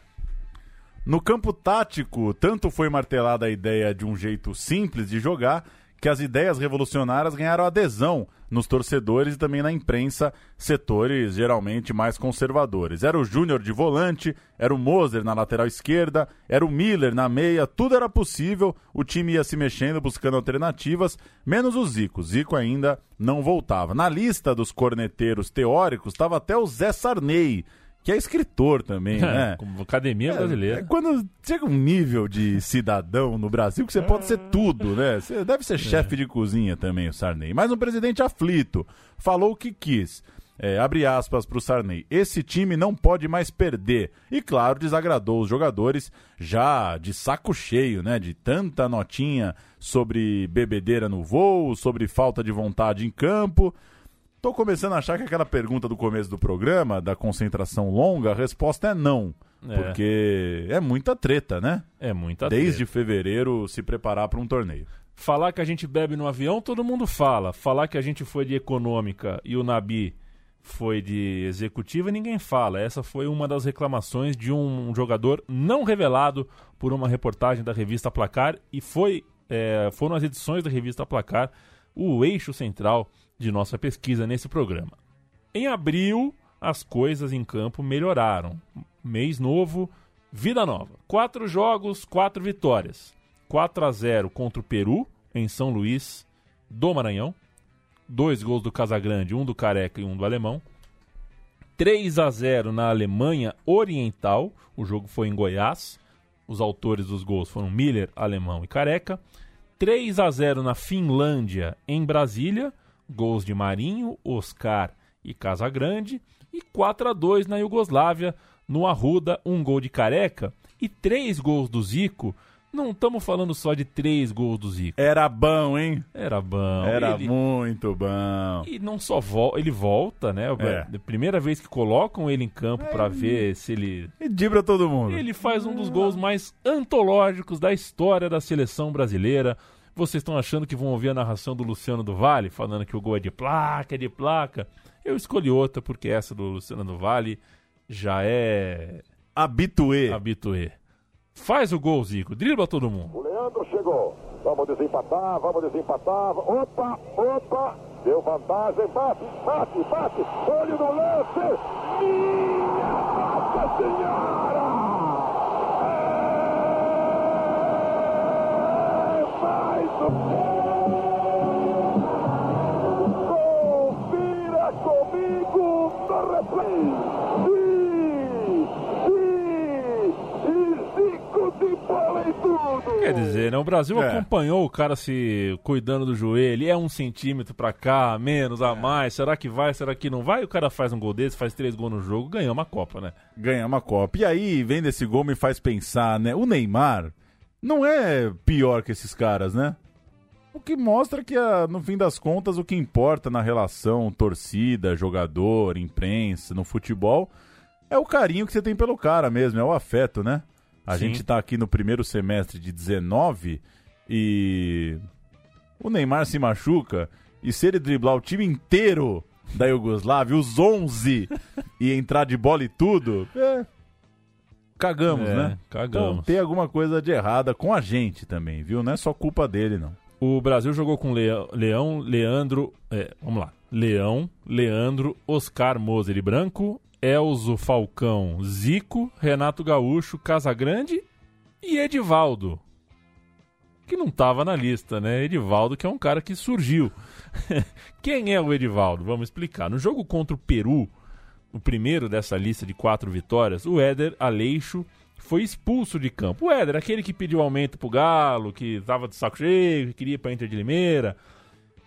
No campo tático, tanto foi martelada a ideia de um jeito simples de jogar que as ideias revolucionárias ganharam adesão nos torcedores e também na imprensa, setores geralmente mais conservadores. Era o Júnior de volante, era o Moser na lateral esquerda, era o Miller na meia, tudo era possível, o time ia se mexendo, buscando alternativas, menos o Zico. Zico ainda não voltava. Na lista dos corneteiros teóricos estava até o Zé Sarney, que é escritor também, né? Como Academia Brasileira. É quando chega um nível de cidadão no Brasil que você pode ser tudo, né? Você deve ser chefe de cozinha também, o Sarney. Mas um presidente aflito falou o que quis. É, abre aspas para o Sarney. Esse time não pode mais perder. E claro, desagradou os jogadores já de saco cheio, né? De tanta notinha sobre bebedeira no voo, sobre falta de vontade em campo. Tô começando a achar que aquela pergunta do começo do programa, da concentração longa, a resposta é não. É. Porque é muita treta, né? É muita Desde treta. fevereiro se preparar para um torneio. Falar que a gente bebe no avião, todo mundo fala. Falar que a gente foi de econômica e o Nabi foi de executiva, ninguém fala. Essa foi uma das reclamações de um jogador não revelado por uma reportagem da revista Placar e foi, é, foram as edições da revista Placar o eixo central de nossa pesquisa nesse programa. Em abril, as coisas em campo melhoraram. Mês novo, vida nova. Quatro jogos, quatro vitórias. 4 a 0 contra o Peru, em São Luís do Maranhão. Dois gols do Casagrande, um do Careca e um do Alemão. 3 a 0 na Alemanha Oriental. O jogo foi em Goiás. Os autores dos gols foram Miller, Alemão e Careca. 3 a 0 na Finlândia, em Brasília. Gols de Marinho, Oscar e Casagrande. E 4 a 2 na Iugoslávia, no Arruda, um gol de Careca e três gols do Zico. Não estamos falando só de três gols do Zico. Era bom, hein? Era bom. Era Ele- muito bom. E não só ele volta, né? É. A primeira vez que colocam ele em campo pra ver se ele E dibra todo mundo. ele faz um dos gols mais antológicos da história da seleção brasileira. Vocês estão achando que vão ouvir a narração do Luciano do Vale, falando que o gol é de placa, é de placa. Eu escolhi outra, porque essa do Luciano do Vale já é Habituê. habituê. Faz o gol, Zico. Dribla todo mundo. O Leandro chegou. Vamos desempatar, vamos desempatar. Opa, opa. Deu vantagem. Bate, bate, bate. Olho no lance. Minha Nossa Senhora! É mais um Confira comigo no replay. Sim, sim. E Zico de bola em tudo. Quer dizer, né? O Brasil É. acompanhou o cara se cuidando do joelho. É um centímetro pra cá, menos, É. a mais. Será que vai? Será que não vai? O cara faz um gol desse, faz três gols no jogo, ganhou uma Copa, né? Ganha uma Copa. E aí, vendo esse gol, me faz pensar, né? O Neymar não é pior que esses caras, né? O que mostra que, ah, no fim das contas, o que importa na relação torcida, jogador, imprensa, no futebol, é o carinho que você tem pelo cara mesmo, é o afeto, né? A Sim. gente tá aqui no primeiro semestre de 19 e o Neymar se machuca e se ele driblar o time inteiro da Iugoslávia, os 11, e entrar de bola e tudo, é, cagamos, É, né? cagamos. Então, tem alguma coisa de errada com a gente também, viu? Não é só culpa dele, não. O Brasil jogou com Leão, Leandro. é, vamos lá. Leão, Leandro, Oscar Moser e Branco, Elzo Falcão, Zico, Renato Gaúcho, Casagrande e Edivaldo. Que não tava na lista, né? Edivaldo, que é um cara que surgiu. Quem é o Edivaldo? Vamos explicar. No jogo contra o Peru, o primeiro dessa lista de quatro vitórias, o Éder Aleixo foi expulso de campo. O Éder, aquele que pediu aumento pro Galo, que tava de saco cheio, que queria ir pra Inter de Limeira.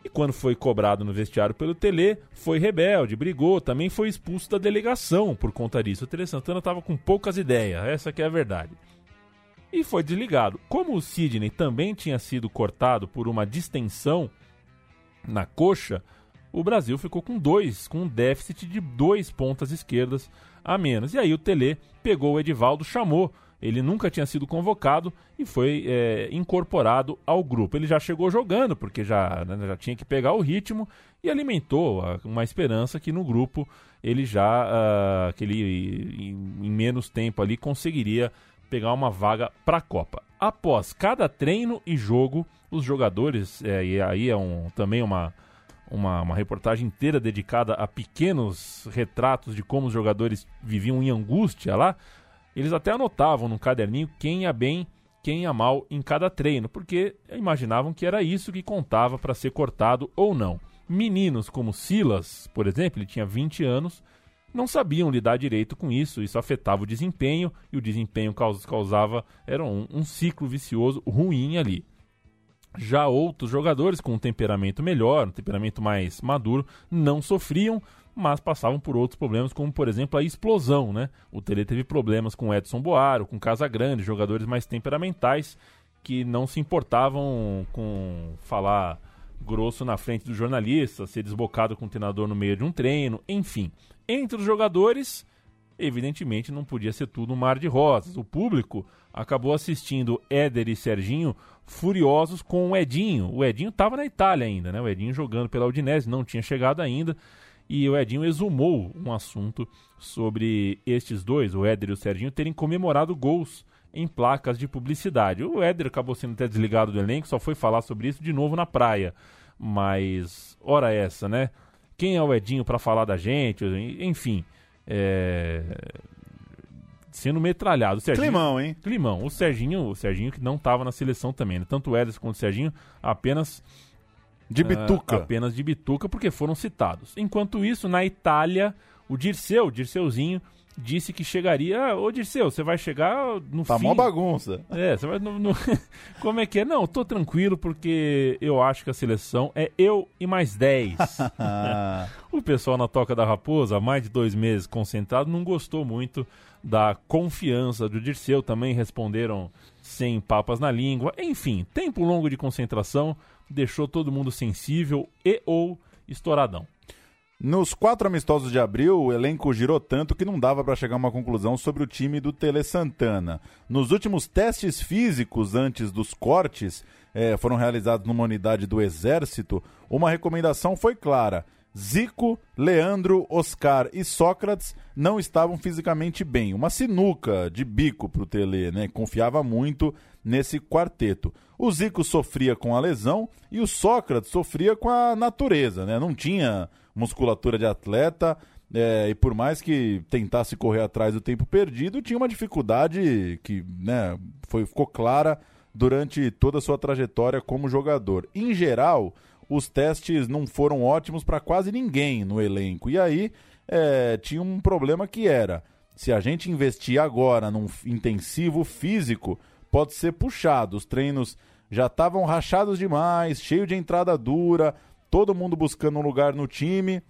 E quando foi cobrado no vestiário pelo Tele, foi rebelde, brigou, também foi expulso da delegação por conta disso. O Tele Santana tava com poucas ideias, essa que é a verdade. E foi desligado. Como o Sidney também tinha sido cortado por uma distensão na coxa, o Brasil ficou com dois, com um déficit de dois pontas esquerdas a menos. E aí o Tele pegou o Edivaldo, chamou Ele nunca tinha sido convocado e foi é, incorporado ao grupo. Ele já chegou jogando, porque já, né, já tinha que pegar o ritmo e alimentou uma esperança que no grupo ele já, uh, que ele em, em menos tempo ali conseguiria pegar uma vaga para a Copa. Após cada treino e jogo, os jogadores, é, e aí é um, também uma, uma, uma, reportagem inteira dedicada a pequenos retratos de como os jogadores viviam em angústia lá, eles até anotavam no caderninho quem ia bem, quem ia mal em cada treino, porque imaginavam que era isso que contava para ser cortado ou não. Meninos como Silas, por exemplo, ele tinha 20 anos, não sabiam lidar direito com isso, isso afetava o desempenho e o desempenho causava era um, um ciclo vicioso ruim ali. Já outros jogadores com um temperamento melhor, um temperamento mais maduro, não sofriam, mas passavam por outros problemas, como por exemplo a explosão, né? O Tele teve problemas com Edson Boaro, com Casagrande, jogadores mais temperamentais que não se importavam com falar grosso na frente do jornalista, ser desbocado com o treinador no meio de um treino, enfim. Entre os jogadores, evidentemente não podia ser tudo um mar de rosas. O público acabou assistindo Éder e Serginho furiosos com o Edinho. O Edinho estava na Itália ainda, né? O Edinho jogando pela Udinese, não tinha chegado ainda e o Edinho exumou um assunto sobre estes dois, o Éder e o Serginho, terem comemorado gols em placas de publicidade. O Éder acabou sendo até desligado do elenco, só foi falar sobre isso de novo na praia. Mas, ora essa, né? Quem é o Edinho para falar da gente? Enfim, é... sendo metralhado. O Serginho, Climão, hein? Climão. O Serginho, o Serginho que não estava na seleção também, né? Tanto o Éder quanto o Serginho apenas de bituca. Uh, apenas de bituca, porque foram citados. Enquanto isso, na Itália, o Dirceu, Dirceuzinho, disse que chegaria. Ô Dirceu, você vai chegar no tá fim. Tá mó bagunça. É, você vai no, no... Como é que é? Não, tô tranquilo porque eu acho que a seleção é eu e mais 10. o pessoal na Toca da Raposa, há mais de dois meses concentrado, não gostou muito da confiança do Dirceu. Também responderam sem papas na língua. Enfim, tempo longo de concentração deixou todo mundo sensível e ou estouradão. Nos quatro amistosos de abril, o elenco girou tanto que não dava para chegar a uma conclusão sobre o time do Tele Santana. Nos últimos testes físicos antes dos cortes, eh, foram realizados numa unidade do Exército, uma recomendação foi clara. Zico, Leandro, Oscar e Sócrates não estavam fisicamente bem. Uma sinuca de bico para o Tele, né? Confiava muito nesse quarteto. O Zico sofria com a lesão e o Sócrates sofria com a natureza, né? Não tinha musculatura de atleta é, e por mais que tentasse correr atrás do tempo perdido, tinha uma dificuldade que né, foi, ficou clara durante toda a sua trajetória como jogador. Em geral, os testes não foram ótimos para quase ninguém no elenco. E aí é, tinha um problema que era: se a gente investir agora num intensivo físico, pode ser puxado. Os treinos já estavam rachados demais, cheio de entrada dura, todo mundo buscando um lugar no time.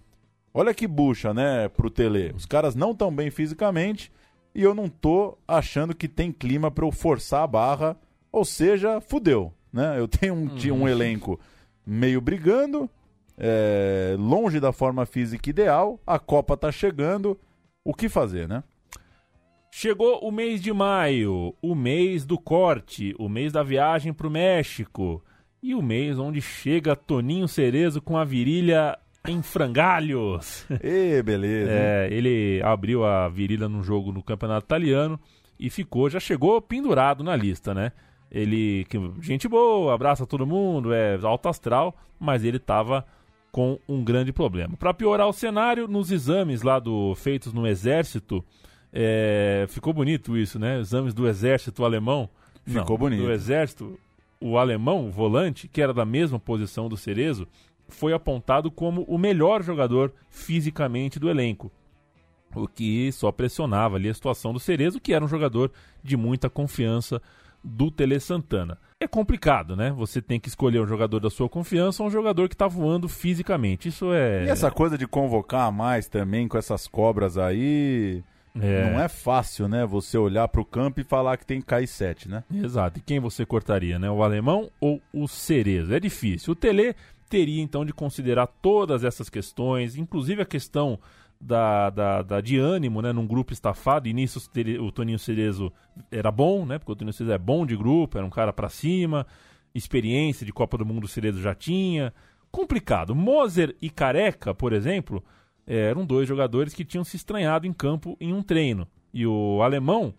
Olha que bucha, né, pro Tele. Os caras não tão bem fisicamente e eu não tô achando que tem clima para eu forçar a barra, ou seja, fudeu, né? Eu tenho um, hum. um elenco meio brigando, é, longe da forma física ideal, a Copa tá chegando, o que fazer, né? Chegou o mês de maio, o mês do corte, o mês da viagem para o México e o mês onde chega Toninho Cerezo com a virilha em frangalhos. Ê, beleza. É, ele abriu a virilha num jogo no Campeonato Italiano e ficou, já chegou pendurado na lista, né? Ele, que, gente boa, abraça todo mundo, é alto astral, mas ele estava com um grande problema. Para piorar o cenário, nos exames lá do feitos no exército, é, ficou bonito isso, né? Exames do exército alemão. Ficou Não, bonito. Do exército, o alemão, volante, que era da mesma posição do Cerezo, foi apontado como o melhor jogador fisicamente do elenco. O que só pressionava ali a situação do Cerezo, que era um jogador de muita confiança do Tele Santana. É complicado, né? Você tem que escolher um jogador da sua confiança ou um jogador que está voando fisicamente. Isso é. E essa coisa de convocar mais também com essas cobras aí. É. Não é fácil, né? Você olhar para o campo e falar que tem que cair 7, né? Exato. E quem você cortaria, né? O alemão ou o Cerezo? É difícil. O Tele teria então de considerar todas essas questões, inclusive a questão da, da, da- de ânimo, né, num grupo estafado. E nisso o Toninho Cerezo era bom, né? Porque o Toninho Cerezo é bom de grupo, era um cara pra cima, experiência de Copa do Mundo o Cerezo já tinha. Complicado. Moser e Careca, por exemplo, eh, eram dois jogadores que tinham se estranhado em campo em um treino. E o alemão,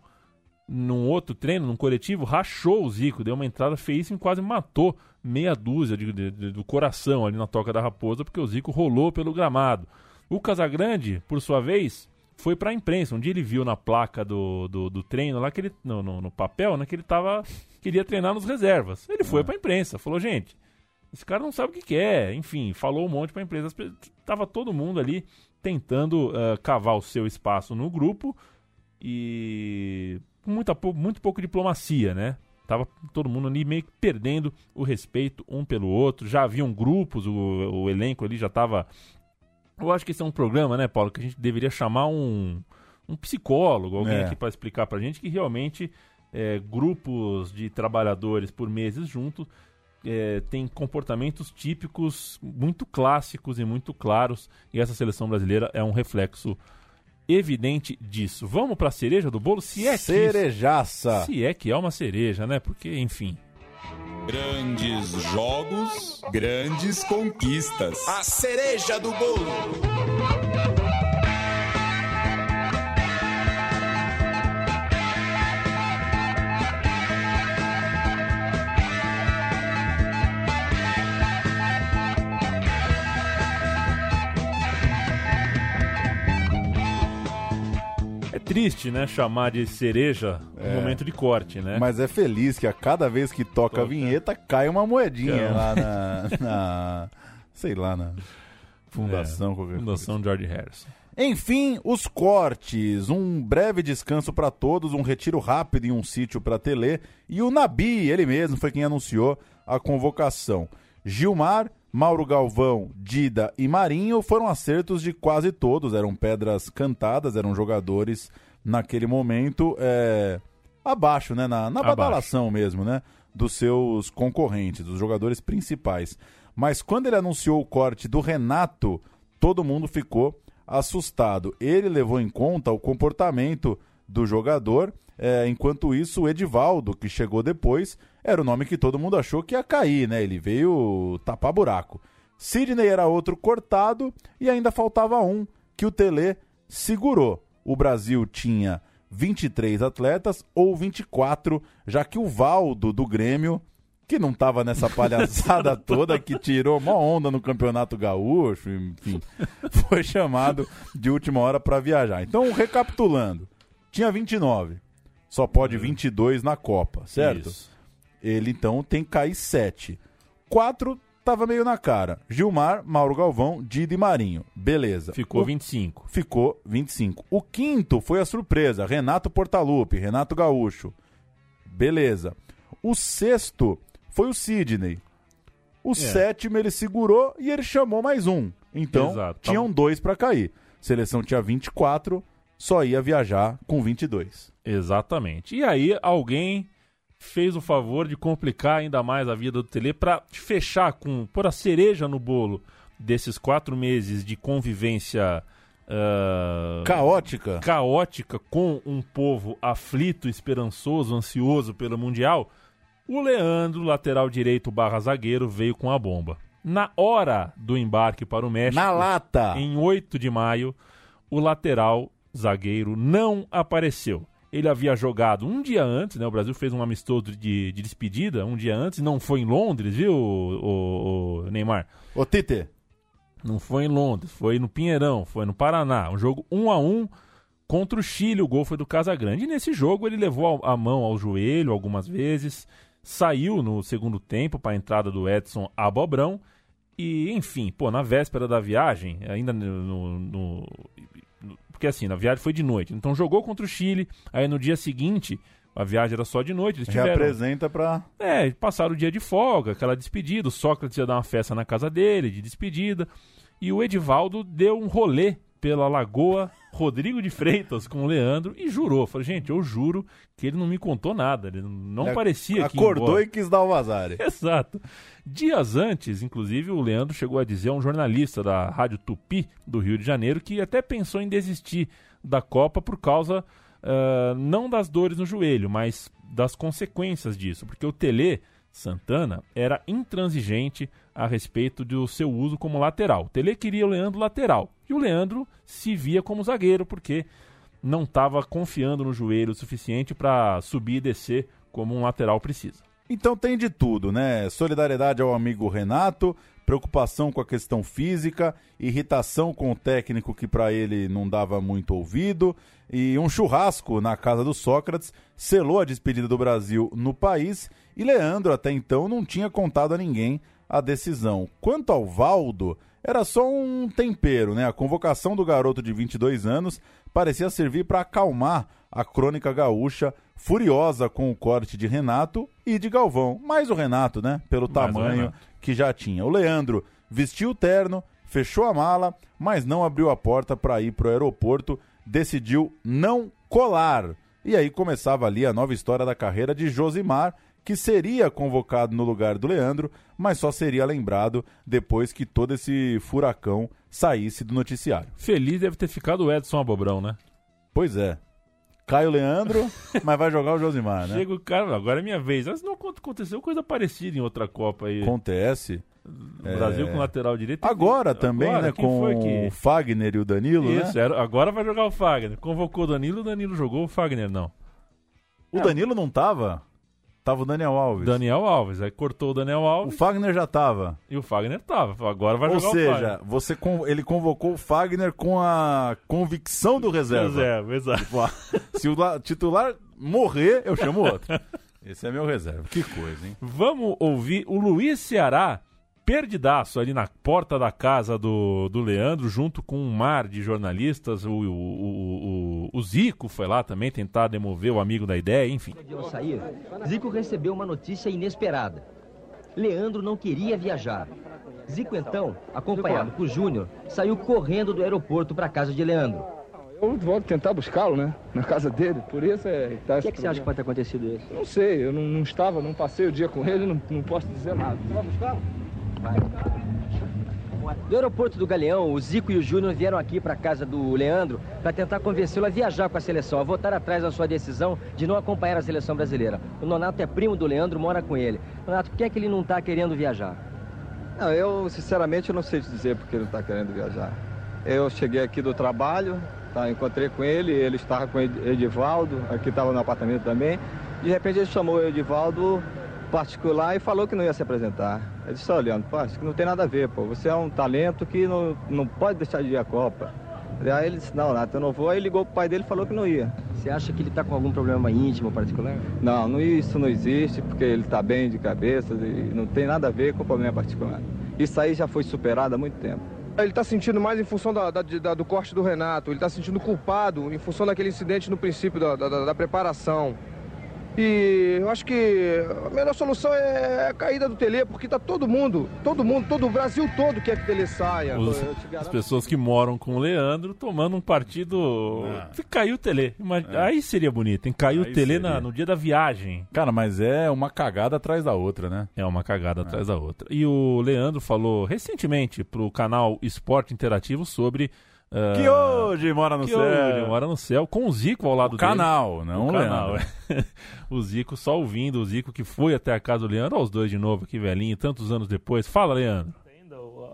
num outro treino, num coletivo, rachou o Zico, deu uma entrada feíssima e quase matou meia dúzia de- de- de- do coração ali na toca da raposa, porque o Zico rolou pelo gramado. O Casagrande, por sua vez, foi pra imprensa. Um dia ele viu na placa do, do, do treino lá, que ele, no, no, no papel, né, que ele tava, queria treinar nos reservas. Ele foi pra imprensa, falou, gente, esse cara não sabe o que quer. Enfim, falou um monte pra imprensa. As pe- Tava todo mundo ali tentando ah, cavar o seu espaço no grupo e muita, muito pouco diplomacia, né? Tava todo mundo ali meio que perdendo o respeito um pelo outro. Já haviam grupos, o, o elenco ali já tava. Eu acho que esse é um programa, né, Paulo, que a gente deveria chamar um, um psicólogo, alguém É. aqui para explicar pra gente que realmente é, grupos de trabalhadores por meses juntos é, têm comportamentos típicos muito clássicos e muito claros. E essa seleção brasileira é um reflexo evidente disso. Vamos pra cereja do bolo? Se é que Cerejaça. se é que é uma cereja, né? Porque, enfim. Grandes jogos, grandes conquistas. A cereja do bolo. Triste, né? Chamar de cereja um É. momento de corte, né? Mas é feliz que a cada vez que toca a vinheta cai uma moedinha lá na, na- Sei lá, na fundação. É, qualquer Fundação George Harrison. Enfim, os cortes. Um breve descanso para todos, um retiro rápido em um sítio para Tele. E o Nabi, ele mesmo, foi quem anunciou a convocação. Gilmar, Mauro Galvão, Dida e Marinho foram acertos de quase todos. Eram pedras cantadas, eram jogadores naquele momento é, abaixo, né? Na, na Abaixo. badalação mesmo, né? Dos seus concorrentes, dos jogadores principais. Mas quando ele anunciou o corte do Renato, todo mundo ficou assustado. Ele levou em conta o comportamento do jogador, é, enquanto isso, o Edivaldo, que chegou depois, era o nome que todo mundo achou que ia cair, né? Ele veio tapar buraco. Sidney era outro cortado e ainda faltava um que o Tele segurou. O Brasil tinha 23 atletas ou 24, já que o Valdo do Grêmio, que não tava nessa palhaçada toda, que tirou uma onda no Campeonato Gaúcho, enfim, foi chamado de última hora para viajar. Então, recapitulando, tinha 29, só pode 22 na Copa, certo? Isso. Ele então tem que cair 7. 4 tava meio na cara. Gilmar, Mauro Galvão, Dida e Marinho. Beleza. Ficou O- 25. Ficou 25. O quinto foi a surpresa, Renato Portaluppi, Renato Gaúcho. Beleza. O sexto foi o Sidney. O É. sétimo ele segurou e ele chamou mais um. Então, Exato. tinham dois pra cair. Seleção tinha 24, só ia viajar com 22. Exatamente. E aí, alguém fez o favor de complicar ainda mais a vida do Tele para fechar com. pôr a cereja no bolo desses quatro meses de convivência. ah, Caótica. caótica com um povo aflito, esperançoso, ansioso pelo Mundial, o Leandro, lateral direito barra zagueiro, veio com a bomba. Na hora do embarque para o México, Na lata. em 8 de maio, o lateral zagueiro não apareceu. Ele havia jogado um dia antes, né? O Brasil fez um amistoso de, de despedida um dia antes, não foi em Londres, viu, o, o- o Neymar? Ô, Tite. Não foi em Londres, foi no Pinheirão, foi no Paraná. Um jogo 1 a 1 contra o Chile, o gol foi do Casagrande. E nesse jogo ele levou a mão ao joelho algumas vezes, saiu no segundo tempo para a entrada do Edson Abobrão. E, enfim, pô, na véspera da viagem, ainda no- no- Porque assim, na viagem foi de noite. Então jogou contra o Chile, aí no dia seguinte, a viagem era só de noite. Eles tiveram, Reapresenta pra. é, passaram o dia de folga, aquela despedida. O Sócrates ia dar uma festa na casa dele, de despedida. E o Edivaldo deu um rolê pela lagoa Rodrigo de Freitas com o Leandro e jurou. Falou, gente, eu juro que ele não me contou nada. Ele não parecia que. Acordou embora." e quis dar o vazar. Exato. Dias antes, inclusive, o Leandro chegou a dizer a um jornalista da Rádio Tupi do Rio de Janeiro que até pensou em desistir da Copa por causa ah, não das dores no joelho, mas das consequências disso, porque o Tele Santana era intransigente a respeito do seu uso como lateral. O Tele queria o Leandro lateral e o Leandro se via como zagueiro porque não estava confiando no joelho o suficiente para subir e descer como um lateral precisa. Então tem de tudo, né? Solidariedade ao amigo Renato, preocupação com a questão física, irritação com o técnico que para ele não dava muito ouvido, e um churrasco na casa do Sócrates selou a despedida do Brasil no país, e Leandro até então não tinha contado a ninguém a decisão. Quanto ao Valdo, era só um tempero, né? A convocação do garoto de 22 anos parecia servir para acalmar a crônica gaúcha, furiosa com o corte de Renato e de Galvão. Mais o Renato, né? Pelo Mais o tamanho que já tinha. O Leandro vestiu o terno, fechou a mala, mas não abriu a porta para ir pro aeroporto, decidiu não colar. E aí começava ali a nova história da carreira de Josimar, que seria convocado no lugar do Leandro, mas só seria lembrado depois que todo esse furacão saísse do noticiário. Feliz deve ter ficado o Edson Abobrão, né? Pois é. Cai o Leandro, mas vai jogar o Josimar, né? Chega o cara, agora é minha vez. Mas não acon- aconteceu coisa parecida em outra Copa aí. Acontece. O Brasil É. com lateral direito. Agora também, Agora, né? Com que- o Fagner e o Danilo, Isso, né? era- agora vai jogar o Fagner. Convocou o Danilo, o Danilo jogou, o Fagner não. O Danilo não tava? Tava o Daniel Alves. Daniel Alves, aí cortou o Daniel O Alves Fagner já tava. e o Fagner tava. Agora vai Ou jogar o seja, Fagner. você con- ele convocou o Fagner com a convicção do reserva. Reserva, exato. Tipo, ah, Se o la- titular morrer, eu chamo outro. Esse é meu reserva. Que coisa, hein? Vamos ouvir o Luiz Ceará, perdidaço ali na porta da casa do, do Leandro, junto com um mar de jornalistas. O, o, o, o- Zico foi lá também tentar demover o amigo da ideia, enfim. Ao sair, Zico recebeu uma notícia inesperada. Leandro não queria viajar. Zico, então, acompanhado por Júnior, saiu correndo do aeroporto para a casa de Leandro. Eu vou tentar buscá-lo, né? Na casa dele, por isso é... Tá O que, é que você acha que pode ter acontecido isso? Não sei, eu não, não estava, não passei o dia com ele, não, não posso dizer nada. Você vai buscá-lo? Do aeroporto do Galeão, o Zico e o Júnior vieram aqui para a casa do Leandro para tentar convencê-lo a viajar com a seleção, a voltar atrás da sua decisão de não acompanhar a seleção brasileira. O Nonato é primo do Leandro, mora com ele. Nonato, por que é que ele não está querendo viajar? Não, eu sinceramente não sei te dizer porque ele não está querendo viajar. Eu cheguei aqui do trabalho, tá, encontrei com ele, ele estava com o Ed- Edivaldo, aqui estava no apartamento também. De repente ele chamou o Edivaldo particular e falou que não ia se apresentar. Eu disse, olha, Leandro, pô, acho que não tem nada a ver, pô. Você é um talento que não, não pode deixar de ir à Copa. Aí ele disse, não, Nato, eu não vou. Aí ligou pro pai dele e falou que não ia. Você acha que ele está com algum problema íntimo particular? Não, não, isso não existe, porque ele está bem de cabeça e não tem nada a ver com problema particular. Isso aí já foi superado há muito tempo. Ele está sentindo mais em função da- da- da- do corte do Renato, ele está sentindo culpado em função daquele incidente no princípio da, da- da preparação. E eu acho que a melhor solução é a caída do Tele, porque tá todo mundo, todo mundo, todo o Brasil todo quer que o Tele saia. Os- as pessoas que moram com o Leandro tomando um partido. Caiu o Tele. Ima- Aí seria bonito, hein? Caiu Aí o Tele na- no dia da viagem. Cara, mas é uma cagada atrás da outra, né? É uma cagada atrás da outra. E o Leandro falou recentemente pro canal Esporte Interativo sobre. Ah, Que hoje mora no que céu. hoje mora no céu, com o Zico ao lado O dele. canal, não o o canal. Leandro. é. o Zico só ouvindo, o Zico que foi até a casa do Leandro, olha os dois de novo aqui, velhinho, tantos anos depois. Fala, Leandro.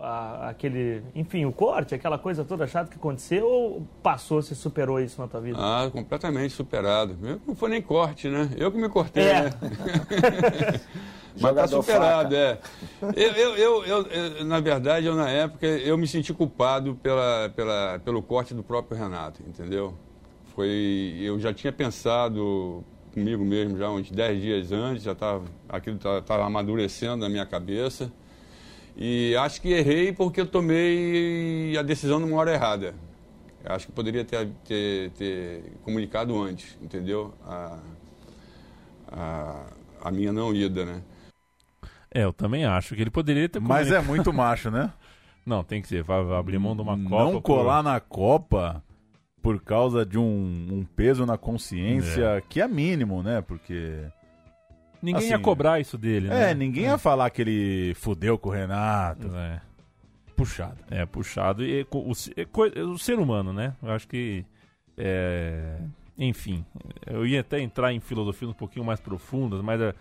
a- aquele, enfim, o corte, aquela coisa toda chata que aconteceu, ou passou, você superou isso na tua vida? Ah, completamente superado. Não foi nem corte, né? Eu que me cortei, É. né? Mas tá Jogador superado, é. Eu, eu, eu, na verdade, eu na época, eu me senti culpado pela, pela, pelo corte do próprio Renato, entendeu? Foi, eu já tinha pensado comigo mesmo já uns 10 dias antes, já estava aquilo estava amadurecendo na minha cabeça. E acho que errei porque eu tomei a decisão numa hora errada. Acho que poderia ter, ter, ter comunicado antes, entendeu? A, a, a minha não ida, né? É, eu também acho que ele poderia ter Mas é muito macho, né? Não, tem que ser. Vai, vai abrir mão de uma Copa. Não por- colar na Copa. por causa de um, um peso na consciência que é mínimo, né? Porque. Ninguém ia assim, cobrar isso dele, né? É, ninguém ia falar que ele fudeu com o Renato. É. Puxado. É, puxado. E o, é coi- o ser humano, né? Eu acho que. é, enfim, eu ia até entrar em filosofias um pouquinho mais profundas, mas é,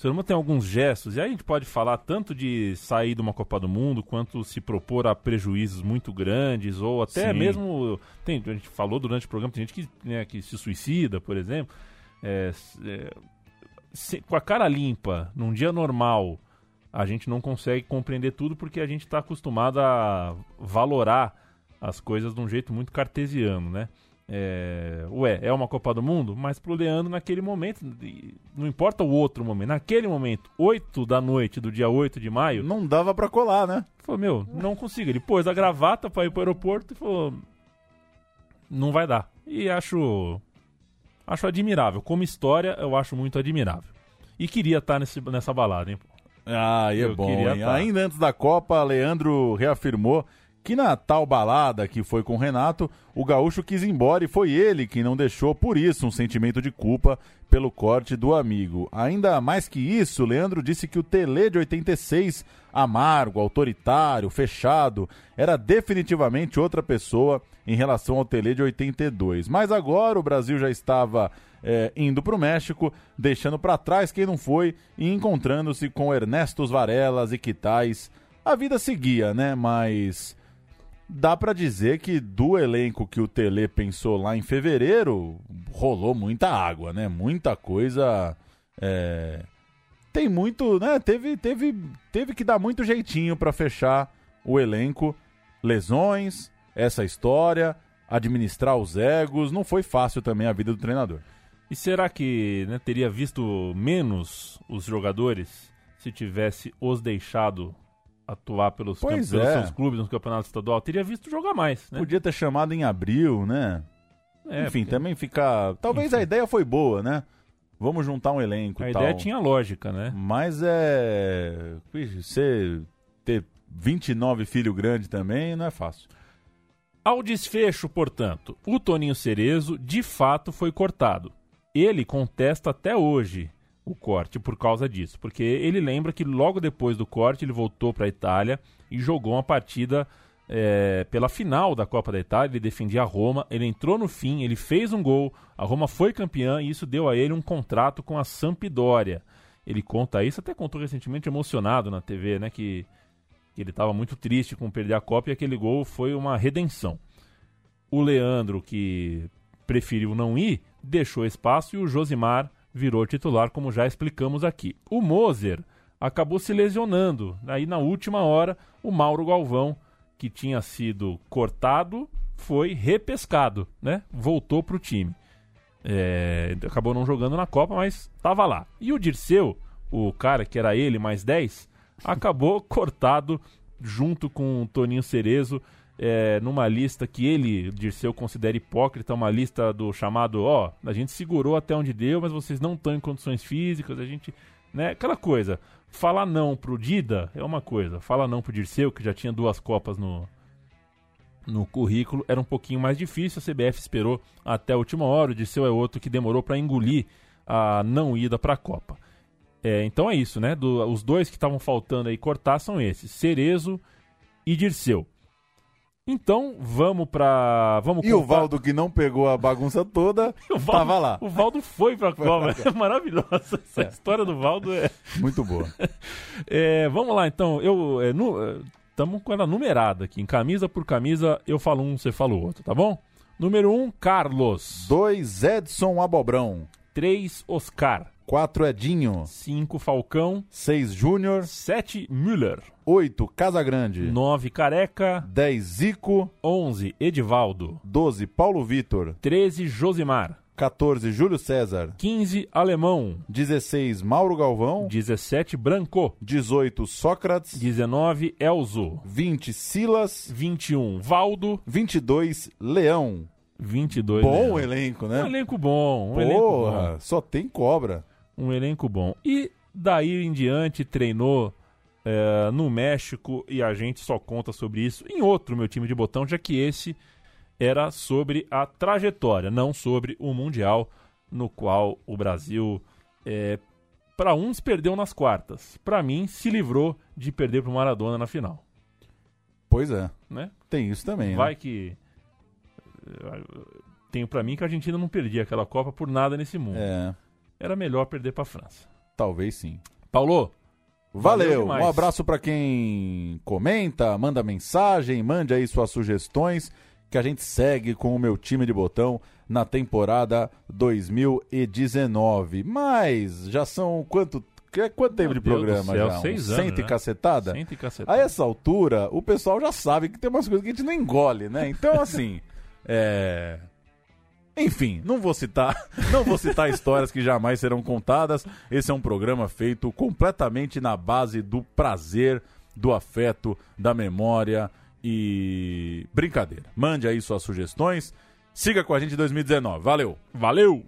o ser humano tem alguns gestos, e aí a gente pode falar tanto de sair de uma Copa do Mundo, quanto se propor a prejuízos muito grandes, ou até Sim. mesmo. Tem, a gente falou durante o programa, tem gente que, né, que se suicida, por exemplo. É, é, se- com a cara limpa, num dia normal, a gente não consegue compreender tudo porque a gente está acostumado a valorar as coisas de um jeito muito cartesiano, né? É, ué, é uma Copa do Mundo, mas pro Leandro naquele momento, não importa o outro momento, naquele momento, 8 da noite do dia 8 de maio. Não dava pra colar, né? Falou, meu, não consigo. Ele pôs a gravata pra ir pro aeroporto e falou: não vai dar. E acho. Acho admirável. Como história, eu acho muito admirável. E queria estar nesse, nessa balada, hein? Ah, e é Eu bom. tá. Ainda antes da Copa, Leandro reafirmou que na tal balada que foi com Renato, o gaúcho quis ir embora e foi ele que não deixou, por isso, um sentimento de culpa pelo corte do amigo. Ainda mais que isso, Leandro disse que o Tele de 86, amargo, autoritário, fechado, era definitivamente outra pessoa em relação ao Tele de 82. Mas agora o Brasil já estava é, indo para o México, deixando para trás quem não foi e encontrando-se com Ernestos Varelas e Quitais. A vida seguia, né? Mas dá para dizer que do elenco que o Tele pensou lá em fevereiro, rolou muita água, né? Muita coisa. é, Tem muito, né? Teve, teve, teve que dar muito jeitinho para fechar o elenco. Lesões, essa história, administrar os egos. Não foi fácil também a vida do treinador. E será que né, teria visto menos os jogadores se tivesse os deixado atuar pelos, camp- Pois pelos é. seus clubes no campeonato estadual? Teria visto jogar mais, né? Podia ter chamado em abril, né? É, Enfim, porque- também fica. Talvez a ideia foi boa, né? Vamos juntar um elenco. A e ideia tal. tinha lógica, né? Mas é. Você ter 29 filhos grandes também não é fácil. Ao desfecho, portanto, o Toninho Cerezo de fato foi cortado. Ele contesta até hoje o corte por causa disso, porque ele lembra que logo depois do corte ele voltou para a Itália e jogou uma partida é, pela final da Copa da Itália. Ele defendia a Roma, ele entrou no fim, ele fez um gol, a Roma foi campeã e isso deu a ele um contrato com a Sampdoria. Ele conta isso, até contou recentemente emocionado na TV, né, que que ele estava muito triste com perder a Copa e aquele gol foi uma redenção. O Leandro, que preferiu não ir, deixou espaço e o Josimar virou titular, como já explicamos aqui. O Moser acabou se lesionando. Aí na última hora, o Mauro Galvão, que tinha sido cortado, foi repescado, né? Voltou para o time. É, acabou não jogando na Copa, mas estava lá. E o Dirceu, o cara que era ele mais 10, acabou cortado junto com o Toninho Cerezo é, numa lista que ele, Dirceu, considera hipócrita, uma lista do chamado, ó, a gente segurou até onde deu, mas vocês não estão em condições físicas, a gente, né, aquela coisa, falar não pro Dida é uma coisa, falar não pro Dirceu, que já tinha duas Copas no, no currículo, era um pouquinho mais difícil, a CBF esperou até a última hora, o Dirceu é outro que demorou para engolir a não ida para a Copa. É, então é isso, né? Do- os dois que estavam faltando aí cortar são esses: Cerezo e Dirceu. Então vamos pra. Vamos E o contar- Valdo, que não pegou a bagunça toda, o Valdo, tava lá. O Valdo foi pra Copa. É maravilhosa. Essa história do Valdo é. Muito boa. É, vamos lá, então. Eu estamos com ela numerada aqui. Em camisa por camisa, eu falo um, você fala o outro, tá bom? Número 1, um, Carlos. 2, Edson Abobrão. 3, Oscar. 4, Edinho. 5, Falcão. 6, Júnior. 7, Müller. 8, Casagrande. 9, Careca. 10, Zico. 11, Edivaldo. 12, Paulo Vitor. 13, Josimar. 14, Júlio César. 15, Alemão. 16, Mauro Galvão. 17, Branco. 18, Sócrates. 19, Elzo. 20, Silas. 21, Valdo. 22, Leão. 22. Bom Leão. elenco, né? Um elenco bom. Um elenco Porra, bom. só tem cobra. Um elenco bom. E daí em diante treinou é, no México e a gente só conta sobre isso em outro meu time de botão, já que esse era sobre a trajetória, não sobre o Mundial, no qual o Brasil, é, para uns, perdeu nas quartas. Para mim, se livrou de perder para o Maradona na final. Pois é. Né? Tem isso também, Vai né? que. eh, Tenho para mim que a Argentina não perdia aquela Copa por nada nesse mundo. É. Era melhor perder para a França. Talvez sim. Paulo, Valeu, demais. um abraço para quem comenta, manda mensagem, mande aí suas sugestões, que a gente segue com o meu time de botão na temporada 2019. Mas já são quanto, que- quanto tempo Meu de Deus programa céu, já? Seis anos, Cento e né? cacetada? Cento e cacetada. A essa altura, o pessoal já sabe que tem umas coisas que a gente não engole, né? Então, assim, é... Enfim, não vou citar, não vou citar histórias que jamais serão contadas. Esse é um programa feito completamente na base do prazer, do afeto, da memória e brincadeira. Mande aí suas sugestões. Siga com a gente em 2019. Valeu. Valeu.